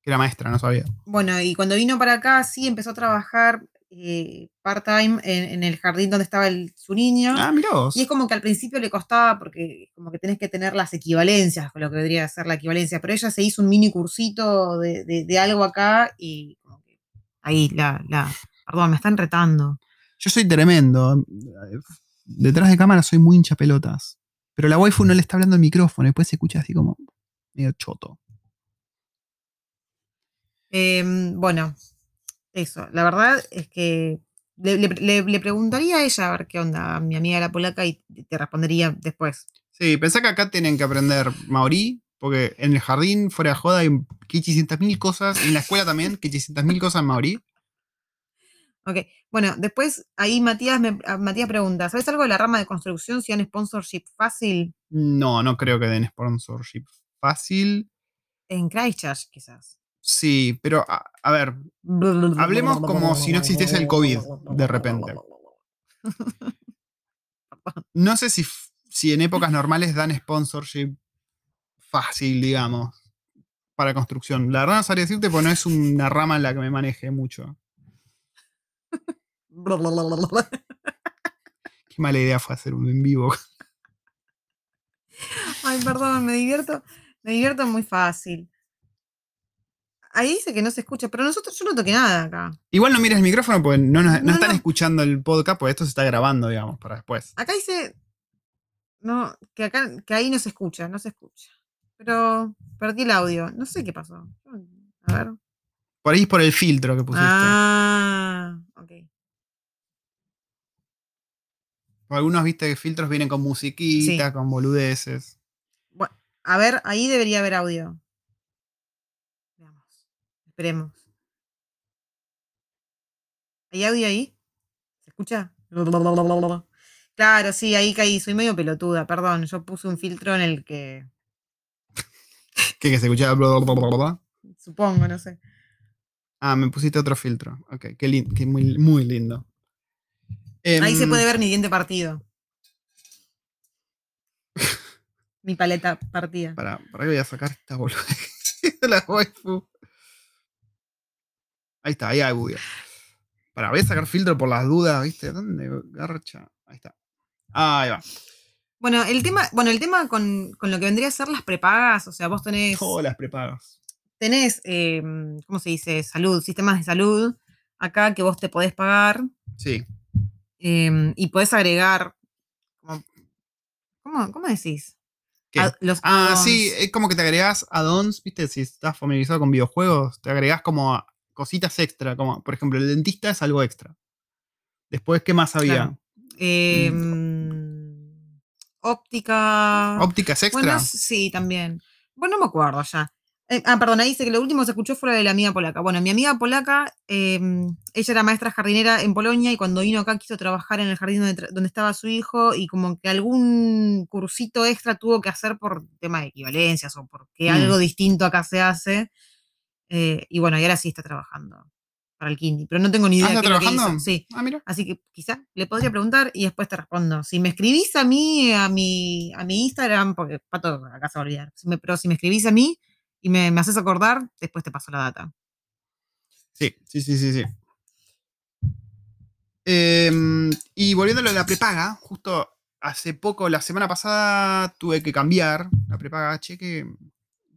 [SPEAKER 2] Que era maestra, no sabía.
[SPEAKER 1] Bueno, y cuando vino para acá, sí empezó a trabajar eh, part-time en, en el jardín donde estaba el- su niño.
[SPEAKER 2] Ah, mira vos.
[SPEAKER 1] Y es como que al principio le costaba porque como que tenés que tener las equivalencias, con lo que vendría a ser la equivalencia, pero ella se hizo un mini cursito de, de- de algo acá y como que ahí la, la, perdón, me están retando.
[SPEAKER 2] Yo soy tremendo. Detrás de cámara soy muy hincha pelotas. Pero la waifu no le está hablando al micrófono. Después se escucha así como medio choto.
[SPEAKER 1] Em, bueno, eso, la verdad es que le, le- preguntaría a ella a ver qué onda, a mi amiga la polaca, y te respondería después.
[SPEAKER 2] Sí, pensá que acá tienen que aprender maorí, porque en el jardín, fuera de joda, hay 500.000 cosas, en la escuela también, 500.000 cosas en maorí.
[SPEAKER 1] Ok, bueno, después ahí Matías, me, a- Matías pregunta, ¿sabes algo de la rama de construcción si dan sponsorship fácil
[SPEAKER 2] No, no creo que den sponsorship fácil.
[SPEAKER 1] en Christchurch quizás?
[SPEAKER 2] Sí, pero a, a ver, Hablemos como si no existiese el COVID, de repente. no sé si, si en épocas normales dan sponsorship fácil, digamos, para construcción. La verdad no sabría decirte, porque no es una rama en la que me maneje mucho. Qué mala idea fue hacer un en vivo.
[SPEAKER 1] Ay, perdón, me divierto, me divierto muy fácil. Ahí dice que no se escucha, pero nosotros, yo no toqué nada acá.
[SPEAKER 2] Igual no mires el micrófono porque no, nos- no
[SPEAKER 1] No,
[SPEAKER 2] están
[SPEAKER 1] no.
[SPEAKER 2] escuchando el podcast, porque esto se está grabando, digamos, para después.
[SPEAKER 1] Acá dice, no, que acá, que ahí no se escucha, no se escucha. Pero perdí el audio, no sé qué pasó. A ver.
[SPEAKER 2] Por ahí es por el filtro que pusiste.
[SPEAKER 1] Ah, ok.
[SPEAKER 2] Algunos, viste, que filtros vienen con musiquita,
[SPEAKER 1] Sí.
[SPEAKER 2] con boludeces.
[SPEAKER 1] Bueno, a ver, ahí debería haber audio. Esperemos. ¿Hay audio ahí? ¿Se escucha? Claro, sí, ahí caí. Soy medio pelotuda, perdón. Yo puse un filtro en el que.
[SPEAKER 2] ¿Qué? Que se escuchaba.
[SPEAKER 1] Supongo, no sé.
[SPEAKER 2] Ah, me pusiste otro filtro. Ok, qué, lin- qué muy, muy lindo.
[SPEAKER 1] Ahí se
[SPEAKER 2] Em,
[SPEAKER 1] puede ver mi diente partido. mi paleta partida.
[SPEAKER 2] Para, para que voy a sacar esta boludez de la waifu. Ahí está, ahí hay audio. Para, voy a sacar filtro por las dudas, ¿viste? ¿Dónde garcha? Ahí está. Ahí va.
[SPEAKER 1] Bueno, el tema, bueno, el tema con, con lo que vendría a ser las prepagas, o sea, vos tenés,
[SPEAKER 2] Todas las prepagas.
[SPEAKER 1] tenés eh, ¿cómo se dice? Salud, sistemas de salud, acá que vos te podés pagar
[SPEAKER 2] Sí.
[SPEAKER 1] eh, y podés agregar, como- ¿cómo, cómo decís? Los
[SPEAKER 2] Ah, sí, es como que te agregás add-ons, viste, si estás familiarizado con videojuegos, te agregás como cositas extra, como por ejemplo el dentista es algo extra. Después, ¿qué más había?
[SPEAKER 1] Claro. Eh, óptica.
[SPEAKER 2] ¿Ópticas extra?
[SPEAKER 1] Bueno, sí, también. Bueno, no me acuerdo ya. Eh, ah, perdón, ahí dice que lo último que se escuchó fue lo de la amiga polaca. Bueno, mi amiga polaca, eh, ella era maestra jardinera en Polonia y cuando vino acá quiso trabajar en el jardín donde estaba su hijo y como que algún cursito extra tuvo que hacer por tema de equivalencias o porque
[SPEAKER 2] Mm.
[SPEAKER 1] algo distinto acá se hace. Eh, y bueno, y ahora sí está trabajando para el Kindi, pero no tengo ni idea
[SPEAKER 2] ¿Ah,
[SPEAKER 1] de
[SPEAKER 2] está trabajando?
[SPEAKER 1] Sí.
[SPEAKER 2] Ah, mira.
[SPEAKER 1] Así que quizá le podría preguntar y después te respondo. Si me escribís a mí, a mi, a mi Instagram, porque Pato acá se va a olvidar, si me- pero si me escribís a mí y me, me haces acordar, después te paso la data.
[SPEAKER 2] Sí, sí, sí, sí, sí. Em, y volviendo a lo de la prepaga, justo hace poco, la semana pasada, tuve que cambiar la prepaga. Che, qué,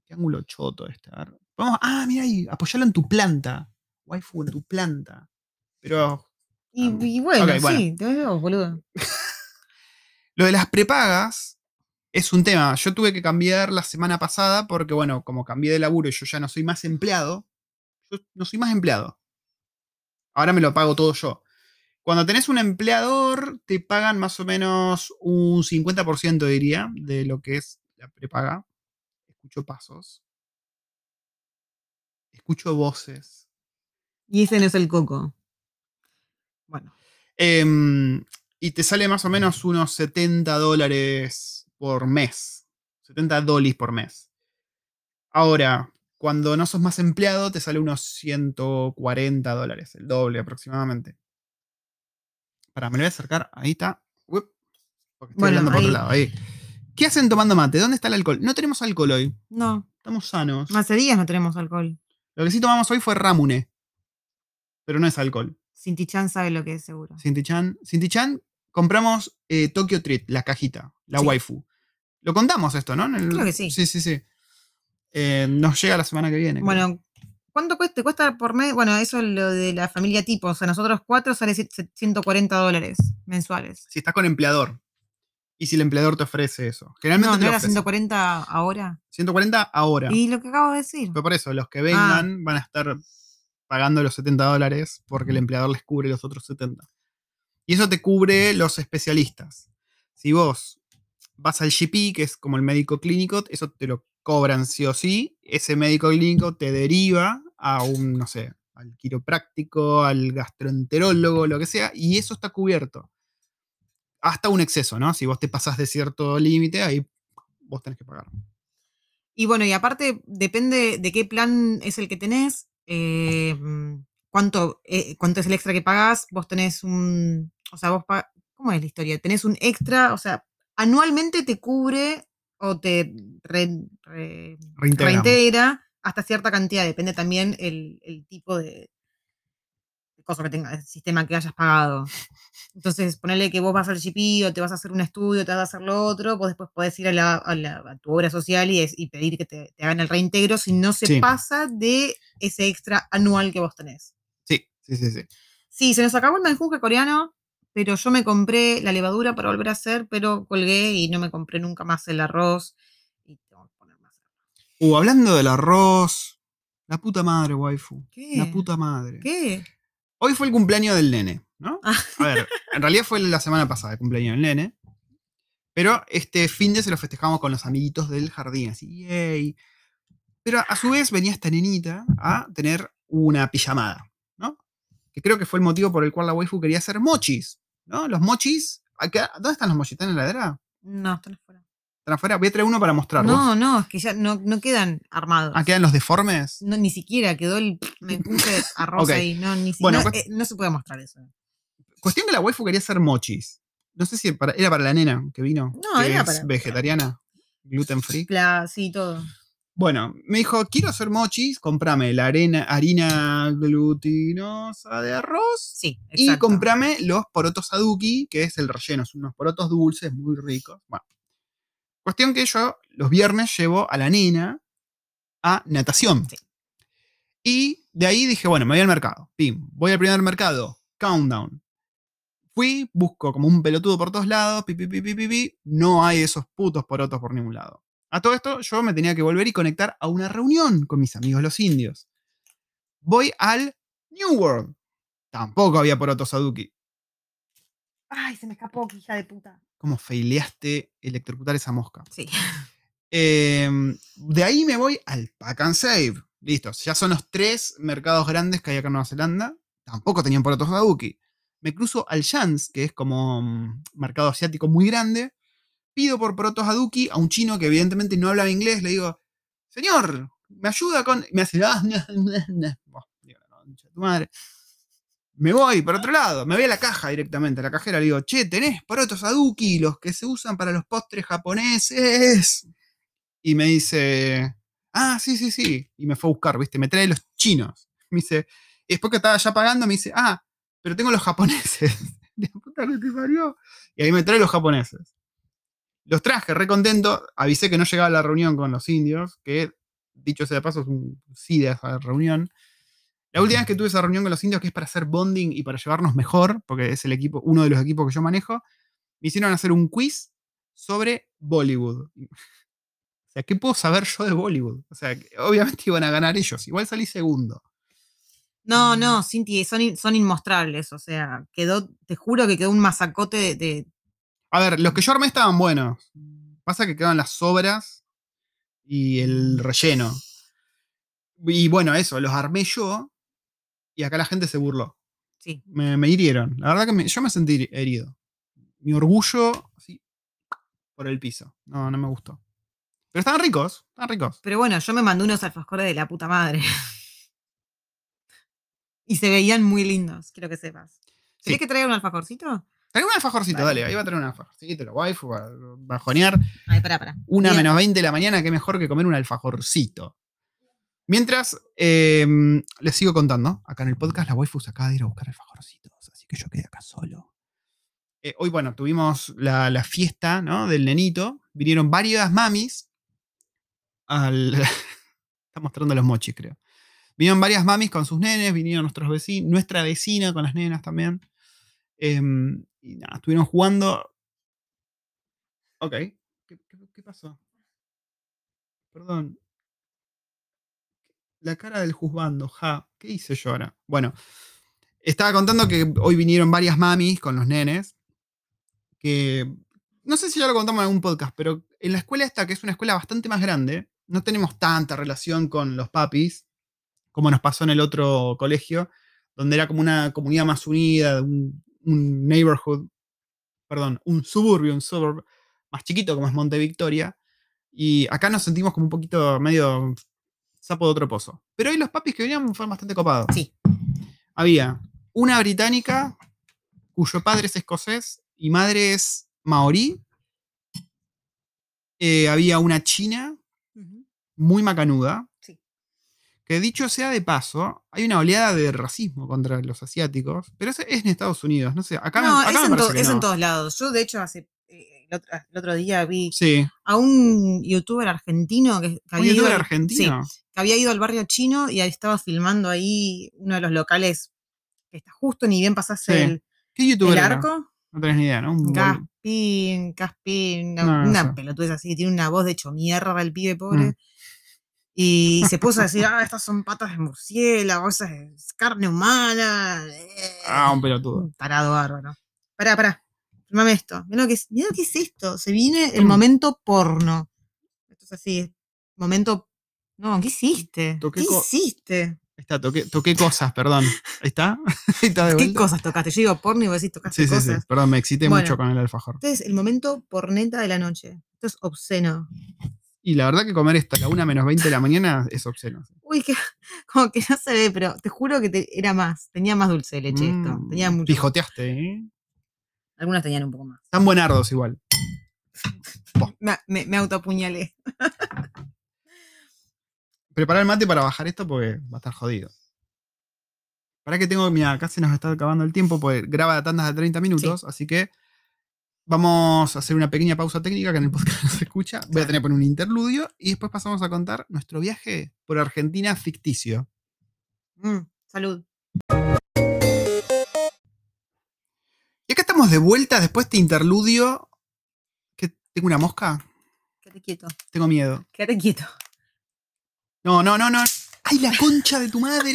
[SPEAKER 2] qué ángulo choto este. a ver. Vamos, ah, mira ahí, apoyalo en tu planta. Waifu en tu planta. Pero
[SPEAKER 1] Y, y bueno,
[SPEAKER 2] bueno.
[SPEAKER 1] sí, te veo, boludo.
[SPEAKER 2] Lo de las prepagas es un tema. Yo tuve que cambiar la semana pasada porque, bueno, como cambié de laburo y yo ya no soy más empleado, yo no soy más empleado. Ahora me lo pago todo yo. Cuando tenés un empleador, te pagan más o menos un 50%, diría, de lo que es la prepaga. Escucho pasos. Escucho voces.
[SPEAKER 1] Y ese no es el coco. Bueno,
[SPEAKER 2] Em, y te sale más o menos unos 70 dólares por mes. 70 dólares por mes. Ahora, cuando no sos más empleado, te sale unos 140 dólares, el doble aproximadamente. Para, me lo voy a acercar. Ahí está. Porque estoy
[SPEAKER 1] Bueno,
[SPEAKER 2] hablando por otro lado. Ahí. ¿Qué hacen tomando mate? ¿Dónde está el alcohol? No tenemos alcohol hoy.
[SPEAKER 1] no,
[SPEAKER 2] Estamos sanos.
[SPEAKER 1] hace días no tenemos alcohol.
[SPEAKER 2] Lo que sí tomamos hoy fue Ramune. Pero no es alcohol.
[SPEAKER 1] Cinti-chan sabe lo que es seguro.
[SPEAKER 2] Cinti-chan. Cinti-chan, compramos eh, Tokyo Treat, la cajita, la
[SPEAKER 1] Sí.
[SPEAKER 2] waifu. Lo contamos esto, ¿no? El-
[SPEAKER 1] Creo que sí.
[SPEAKER 2] Sí, sí, sí. Eh, nos llega la semana que viene. creo.
[SPEAKER 1] Bueno, ¿cuánto cuesta? Cuesta por mes, bueno, eso es lo de la familia tipo, o sea, nosotros cuatro sale 140 dólares mensuales.
[SPEAKER 2] Si estás con empleador. Y si el empleador te ofrece eso. Generalmente
[SPEAKER 1] No,
[SPEAKER 2] te
[SPEAKER 1] ¿no
[SPEAKER 2] lo
[SPEAKER 1] era
[SPEAKER 2] ofrece.
[SPEAKER 1] 140 ahora?
[SPEAKER 2] 140 ahora.
[SPEAKER 1] Y lo que acabo de decir.
[SPEAKER 2] Fue por eso, los
[SPEAKER 1] Ah.
[SPEAKER 2] que vengan van a estar pagando los 70 dólares porque el empleador les cubre los otros 70. Y eso te cubre los especialistas. Si vos vas al GP, que es como el médico clínico, eso te lo cobran sí o sí. Ese médico clínico te deriva a un, no sé, al quiropráctico, al gastroenterólogo, lo que sea, y eso está cubierto. Hasta un exceso, ¿no? Si vos te pasás de cierto límite, ahí vos tenés que pagar.
[SPEAKER 1] Y bueno, y aparte, depende de qué plan es el que tenés, eh, cuánto, eh, cuánto es el extra que pagás, vos tenés un, o sea, vos, ¿cómo es la historia? Tenés un extra, o sea, anualmente te cubre o te re- re- reintegra hasta cierta cantidad, depende también el, el tipo de cosa que tenga, el sistema que hayas pagado. Entonces, ponerle que vos vas al GP o te vas a hacer un estudio, te vas a hacer lo otro, vos después podés ir a, la, a, la- a tu obra social y, es- y pedir que te, te hagan el reintegro si no se
[SPEAKER 2] Sí.
[SPEAKER 1] pasa de ese extra anual que vos tenés.
[SPEAKER 2] Sí, sí, sí, sí.
[SPEAKER 1] Sí, se nos acabó el menjunje coreano, pero yo me compré la levadura para volver a hacer, pero colgué y no me compré nunca más el arroz. Y tengo que poner más.
[SPEAKER 2] Uh, hablando del arroz. La puta madre, waifu.
[SPEAKER 1] ¿Qué?
[SPEAKER 2] La puta madre.
[SPEAKER 1] ¿Qué?
[SPEAKER 2] Hoy fue el cumpleaños del nene, ¿no?
[SPEAKER 1] Ah.
[SPEAKER 2] A ver, en realidad fue la semana pasada el cumpleaños del nene. Pero este fin de se lo festejamos con los amiguitos del jardín, así, yay. Pero a su vez venía esta nenita a tener una pijamada, ¿no? Que creo que fue el motivo por el cual la waifu quería hacer mochis, ¿no? Los mochis. acá- ¿Dónde están los mochis? ¿Están en la heladera?
[SPEAKER 1] No, están afuera.
[SPEAKER 2] ¿Están afuera? Voy a traer uno para mostrarlos.
[SPEAKER 1] No, no, es que ya no, no quedan armados.
[SPEAKER 2] Ah, quedan los deformes.
[SPEAKER 1] No, ni siquiera quedó el de arroz ahí. No, ni
[SPEAKER 2] Bueno,
[SPEAKER 1] no, eh, no se puede mostrar eso.
[SPEAKER 2] Cuestión que la waifu quería hacer mochis. No sé si para- era para la nena que vino.
[SPEAKER 1] No,
[SPEAKER 2] que
[SPEAKER 1] era
[SPEAKER 2] es
[SPEAKER 1] para-
[SPEAKER 2] vegetariana, gluten free.
[SPEAKER 1] La, sí, todo.
[SPEAKER 2] Bueno, me dijo, quiero hacer mochis, comprame la arena, harina glutinosa de arroz
[SPEAKER 1] Sí,
[SPEAKER 2] y
[SPEAKER 1] exacto.
[SPEAKER 2] comprame los porotos aduki, que es el relleno, son unos porotos dulces muy ricos. Bueno, Cuestión que yo los viernes llevo a la nena a natación.
[SPEAKER 1] Sí.
[SPEAKER 2] Y de ahí dije, bueno, me voy al mercado. Pim, voy al primer mercado. Countdown. Fui, busco como un pelotudo por todos lados, pi, pi, pi, pi, pi, pi, no hay esos putos porotos por ningún lado. A todo esto yo me tenía que volver y conectar a una reunión con mis amigos los indios. Voy al New World. Tampoco había porotos Saduki.
[SPEAKER 1] Ay, se me escapó, hija de puta.
[SPEAKER 2] ¿Cómo feileaste electrocutar esa mosca?
[SPEAKER 1] Sí.
[SPEAKER 2] Em, de ahí me voy al Pack and Save. Listo, ya son los tres mercados grandes que hay acá en Nueva Zelanda. Tampoco tenían porotos Saduki. Me cruzo al Jans, que es como un mercado asiático muy grande. Pido por porotos Aduki a un chino que evidentemente no hablaba inglés. Le digo, señor, me ayuda con. Me hace, ah, no, no, no". Buah, digo, "La concha de tu madre. Me voy por otro lado, me voy a la caja directamente, a la cajera, le digo, che, tenés porotos aduki, los que se usan para los postres japoneses. Y me dice, ah, sí, sí, sí. Y me fue a buscar, ¿viste? Me trae los chinos. Me dice, y después que estaba ya pagando, me dice, ah, pero tengo los japoneses. La puta que te parió. Y ahí me trae los japoneses. Los traje, re contento. Avisé que no llegaba a la reunión con los indios, que dicho sea de paso, es un sí de esa reunión. La última vez que tuve esa reunión con los indios, que es para hacer bonding y para llevarnos mejor, porque es el equipo, uno de los equipos que yo manejo, me hicieron hacer un quiz sobre Bollywood. O sea, ¿qué puedo saber yo de Bollywood? O sea, obviamente iban a ganar ellos. Igual salí segundo.
[SPEAKER 1] No,
[SPEAKER 2] Mm.
[SPEAKER 1] no, Cinti, son, in- son inmostrables. O sea, quedó, te juro que quedó un masacote de. de-
[SPEAKER 2] A ver, los que yo armé estaban buenos. Pasa que quedaban las sobras y el relleno. Y bueno, eso, los armé yo y acá la gente se burló.
[SPEAKER 1] sí.
[SPEAKER 2] Me, me hirieron. La verdad que me- yo me sentí herido. Mi orgullo, así, por el piso. No, no me gustó. Pero estaban ricos, estaban ricos.
[SPEAKER 1] Pero bueno, yo me mandé unos alfajores de la puta madre. y se veían muy lindos, quiero que sepas.
[SPEAKER 2] Sí.
[SPEAKER 1] ¿Querés que traiga un alfajorcito?
[SPEAKER 2] Trae un alfajorcito,
[SPEAKER 1] Vale.
[SPEAKER 2] dale. Ahí va a traer un alfajorcito, la waifu, va a bajonear.
[SPEAKER 1] Ay, pará, pará.
[SPEAKER 2] Una
[SPEAKER 1] Bien.
[SPEAKER 2] menos 20 de la mañana, qué mejor que comer un alfajorcito. Mientras, eh, les sigo contando, acá en el podcast la waifu se acaba de ir a buscar alfajorcitos, así que yo quedé acá solo. Eh, hoy, bueno, tuvimos la, fiesta ¿no? del nenito. Vinieron varias mamis al... Está mostrando los mochis, creo. Vinieron varias mamis con sus nenes, vinieron nuestros vecinos, nuestra vecina con las nenas también. Em, y nada, estuvieron jugando. Ok. ¿Qué, qué- qué pasó? Perdón. La cara del juzgando, ja. ¿Qué hice yo ahora? Bueno, estaba contando que hoy vinieron varias mamis con los nenes. Que no sé si ya lo contamos en algún podcast, pero en la escuela esta, que es una escuela bastante más grande, no tenemos tanta relación con los papis como nos pasó en el otro colegio, donde era como una comunidad más unida, un, un neighborhood, perdón, un suburbio, un suburb más chiquito como es Monte Victoria. Y acá nos sentimos como un poquito medio sapo de otro pozo. Pero hoy los papis que venían fueron bastante copados.
[SPEAKER 1] Sí.
[SPEAKER 2] Había una británica cuyo padre es escocés y madre es maorí. Eh, había una china muy macanuda.
[SPEAKER 1] Sí.
[SPEAKER 2] Que dicho sea de paso, hay una oleada de racismo contra los asiáticos, pero eso es en Estados Unidos, no sé, acá, me-
[SPEAKER 1] no,
[SPEAKER 2] acá
[SPEAKER 1] es,
[SPEAKER 2] me
[SPEAKER 1] en, to-
[SPEAKER 2] que
[SPEAKER 1] es en todos lados. Yo, de hecho, hace eh, el, otro, el otro día vi
[SPEAKER 2] Sí,
[SPEAKER 1] a un youtuber argentino que, que
[SPEAKER 2] un
[SPEAKER 1] había,
[SPEAKER 2] youtuber argentino.
[SPEAKER 1] sí, había ido al barrio chino y estaba filmando ahí uno de los locales que está justo ni bien pasaste
[SPEAKER 2] Sí.
[SPEAKER 1] el,
[SPEAKER 2] ¿Qué youtuber
[SPEAKER 1] el
[SPEAKER 2] era?
[SPEAKER 1] arco.
[SPEAKER 2] No tenés ni idea, ¿no? Un
[SPEAKER 1] Gaspin, Gaspin, una,
[SPEAKER 2] No, no
[SPEAKER 1] una
[SPEAKER 2] sé.
[SPEAKER 1] pelotudez así, tiene una voz de hecho mierda el pibe pobre.
[SPEAKER 2] Mm.
[SPEAKER 1] Y se puso a decir, ah, estas son patas de murciélago, esa es carne humana. eh".
[SPEAKER 2] Ah, un pelotudo.
[SPEAKER 1] Un tarado bárbaro. Pará, pará. Filmame esto. Mirá lo que es, mirá lo que es esto. Se viene el
[SPEAKER 2] Mm.
[SPEAKER 1] momento porno. Esto es así. Momento. No, ¿qué hiciste?
[SPEAKER 2] Toqué
[SPEAKER 1] ¿Qué hiciste?
[SPEAKER 2] Ahí está, toqué, toqué cosas, perdón. Ahí está. Ahí está de
[SPEAKER 1] ¿Qué
[SPEAKER 2] vuelta.
[SPEAKER 1] cosas tocaste? Yo digo porno y vos decís tocaste
[SPEAKER 2] Sí, sí,
[SPEAKER 1] cosas.
[SPEAKER 2] sí. Perdón, me excité
[SPEAKER 1] Bueno.
[SPEAKER 2] mucho con el alfajor.
[SPEAKER 1] Este es el momento porneta de la noche. Esto es obsceno.
[SPEAKER 2] Y la verdad que comer esto a la 1 menos 20 de la mañana es obsceno.
[SPEAKER 1] Uy, que, como que no se ve, pero te juro que te- era más. Tenía más dulce de leche esto.
[SPEAKER 2] Mm,
[SPEAKER 1] Tenía mucho.
[SPEAKER 2] Pijoteaste, ¿eh?
[SPEAKER 1] Algunas tenían un poco más.
[SPEAKER 2] Están buenardos igual.
[SPEAKER 1] Me, me, me autoapuñalé.
[SPEAKER 2] Preparar el mate para bajar esto porque va a estar jodido. Para que tengo, mira, acá se nos está acabando el tiempo porque graba tandas de 30 minutos, así que Vamos a hacer una pequeña pausa técnica que en el podcast no se escucha. Voy a tener que poner un interludio y después pasamos a contar nuestro viaje por Argentina ficticio.
[SPEAKER 1] Mm, salud.
[SPEAKER 2] Y acá estamos de vuelta después de este interludio. ¿Qué, ¿Tengo una mosca?
[SPEAKER 1] Quédate quieto.
[SPEAKER 2] Tengo miedo.
[SPEAKER 1] Quédate quieto.
[SPEAKER 2] No, no, no, no. ¡Ay, la concha de tu madre!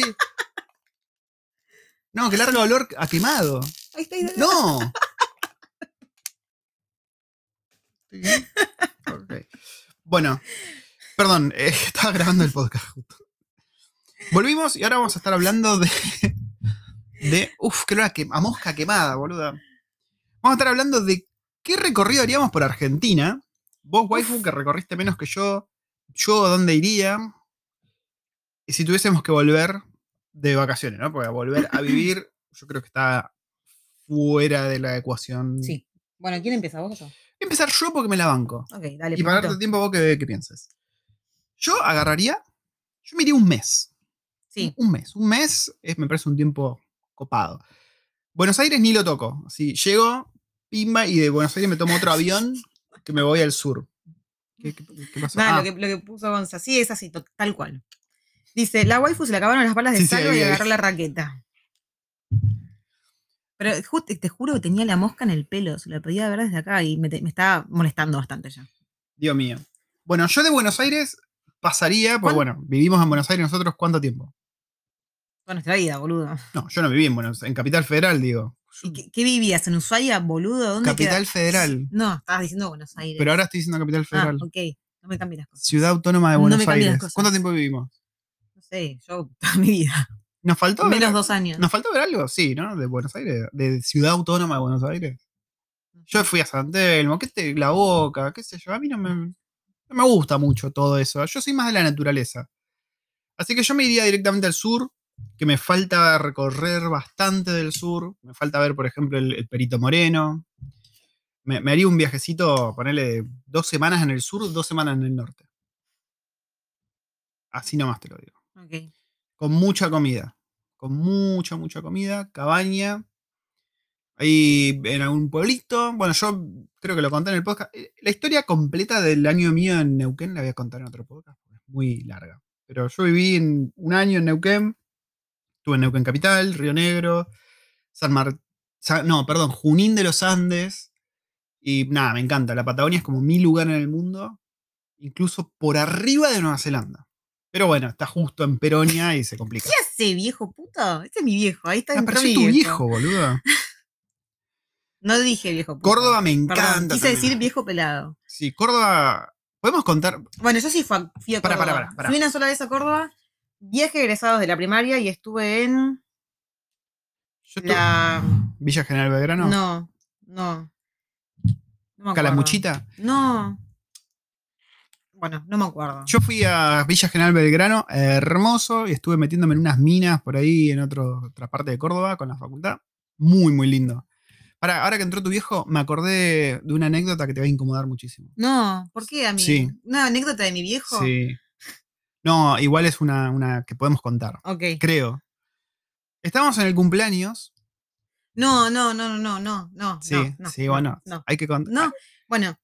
[SPEAKER 2] No, que largo olor a quemado.
[SPEAKER 1] Ahí está, ahí está.
[SPEAKER 2] ¡No! ¿Estoy bien? Ok. Bueno, perdón, eh, estaba grabando el podcast justo. Volvimos y ahora vamos a estar hablando de. de uf, que olor a, quem- a mosca quemada, boluda. Vamos a estar hablando de qué recorrido haríamos por Argentina. Vos, waifu, que recorriste menos que yo. Yo, ¿a dónde iría? Y si tuviésemos que volver de vacaciones, ¿no? Porque volver a vivir, yo creo que está fuera de la ecuación.
[SPEAKER 1] Sí. Bueno, ¿quién empieza? ¿Vos o yo?
[SPEAKER 2] Voy a empezar yo porque me la banco.
[SPEAKER 1] Ok, dale.
[SPEAKER 2] Y para darte tiempo vos que, que pienses. Yo agarraría. Yo me iría un mes.
[SPEAKER 1] Sí.
[SPEAKER 2] Un mes. Un mes es, me parece un tiempo copado. Buenos Aires ni lo toco. Así, llego, pimba, y de Buenos Aires me tomo otro avión que me voy al sur. ¿Qué, qué- qué pasó?
[SPEAKER 1] Nada,
[SPEAKER 2] Ah,
[SPEAKER 1] lo, que, lo que puso Gonza. Sí, es así, tal cual. Dice, la waifu se le acabaron las balas de
[SPEAKER 2] Sí, sí,
[SPEAKER 1] salva
[SPEAKER 2] ahí,
[SPEAKER 1] y agarró la raqueta. Pero te, juro que tenía la mosca en el pelo, se la podía ver desde acá y me, te- me estaba molestando bastante ya.
[SPEAKER 2] Dios mío. Bueno, yo de Buenos Aires pasaría, porque
[SPEAKER 1] ¿Cuán-
[SPEAKER 2] bueno, vivimos en Buenos Aires nosotros cuánto tiempo.
[SPEAKER 1] Toda nuestra vida, boludo.
[SPEAKER 2] No, yo no viví en Buenos en Capital Federal, digo.
[SPEAKER 1] ¿Y qué, qué vivías? ¿En Ushuaia, boludo? ¿Dónde
[SPEAKER 2] Capital
[SPEAKER 1] queda?
[SPEAKER 2] Federal.
[SPEAKER 1] No, estabas diciendo Buenos Aires.
[SPEAKER 2] Pero ahora estoy diciendo Capital
[SPEAKER 1] ah,
[SPEAKER 2] Federal.
[SPEAKER 1] ok. No me cambies las cosas.
[SPEAKER 2] Ciudad Autónoma de
[SPEAKER 1] No me
[SPEAKER 2] Buenos
[SPEAKER 1] las
[SPEAKER 2] Aires.
[SPEAKER 1] cosas.
[SPEAKER 2] ¿Cuánto tiempo vivimos?
[SPEAKER 1] Sé, yo toda mi vida.
[SPEAKER 2] ¿Nos faltó? ver-
[SPEAKER 1] Menos dos años.
[SPEAKER 2] ¿Nos faltó ver algo? Sí, ¿no? De Buenos Aires. De Ciudad Autónoma de Buenos Aires. Yo fui a San Telmo, ¿qué te, la boca, qué sé yo. A mí no me, no me gusta mucho todo eso. Yo soy más de la naturaleza. Así que yo me iría directamente al sur, que me falta recorrer bastante del sur. Me falta ver, por ejemplo, el, el Perito Moreno. Me, me haría un viajecito, ponerle dos semanas en el sur, dos semanas en el norte. Así nomás te lo digo. Con mucha comida. Con mucha, mucha comida. Cabaña. Ahí en algún pueblito. Bueno, yo creo que lo conté en el podcast. Eh, La historia completa del año mío en Neuquén la voy a contar en otro podcast. Es muy larga. Pero yo viví un año en Neuquén. Estuve en Neuquén Capital, Río Negro, San Martín. No, perdón, Junín de los Andes. Y nada, me encanta. La Patagonia es como mi lugar en el mundo. Incluso por arriba de Nueva Zelanda. Pero bueno, está justo en Peronia y se complica.
[SPEAKER 1] ¿Qué hace, viejo puto? Este es mi viejo. Ahí está
[SPEAKER 2] Ah, pero soy tu viejo, boludo.
[SPEAKER 1] No dije viejo puto.
[SPEAKER 2] Córdoba me
[SPEAKER 1] Perdón,
[SPEAKER 2] encanta.
[SPEAKER 1] quise
[SPEAKER 2] también.
[SPEAKER 1] decir viejo pelado.
[SPEAKER 2] Sí, Córdoba. Podemos contar.
[SPEAKER 1] Bueno, yo sí fui a, fui a Córdoba.
[SPEAKER 2] pará, pará, pará.
[SPEAKER 1] Fui una sola vez a Córdoba. Viaje egresados de la primaria y estuve en
[SPEAKER 2] Yo
[SPEAKER 1] la.
[SPEAKER 2] Villa General Belgrano.
[SPEAKER 1] No, no. No.
[SPEAKER 2] Calamuchita.
[SPEAKER 1] No. Bueno, no me acuerdo.
[SPEAKER 2] Yo fui a Villa General Belgrano, hermoso, y estuve metiéndome en unas minas por ahí en otro- otra parte de Córdoba con la facultad. Muy, muy lindo. Ahora que entró tu viejo, me acordé de una anécdota que te va a incomodar muchísimo.
[SPEAKER 1] No, ¿por qué a mí?
[SPEAKER 2] Sí.
[SPEAKER 1] ¿Una anécdota de mi viejo?
[SPEAKER 2] Sí. No, igual es una, una que podemos contar.
[SPEAKER 1] Ok.
[SPEAKER 2] Creo. Estábamos en el cumpleaños.
[SPEAKER 1] No, no, no, no, no, no.
[SPEAKER 2] Sí,
[SPEAKER 1] no, no,
[SPEAKER 2] sí,
[SPEAKER 1] no,
[SPEAKER 2] bueno.
[SPEAKER 1] No,
[SPEAKER 2] Hay que contar.
[SPEAKER 1] no. Bueno.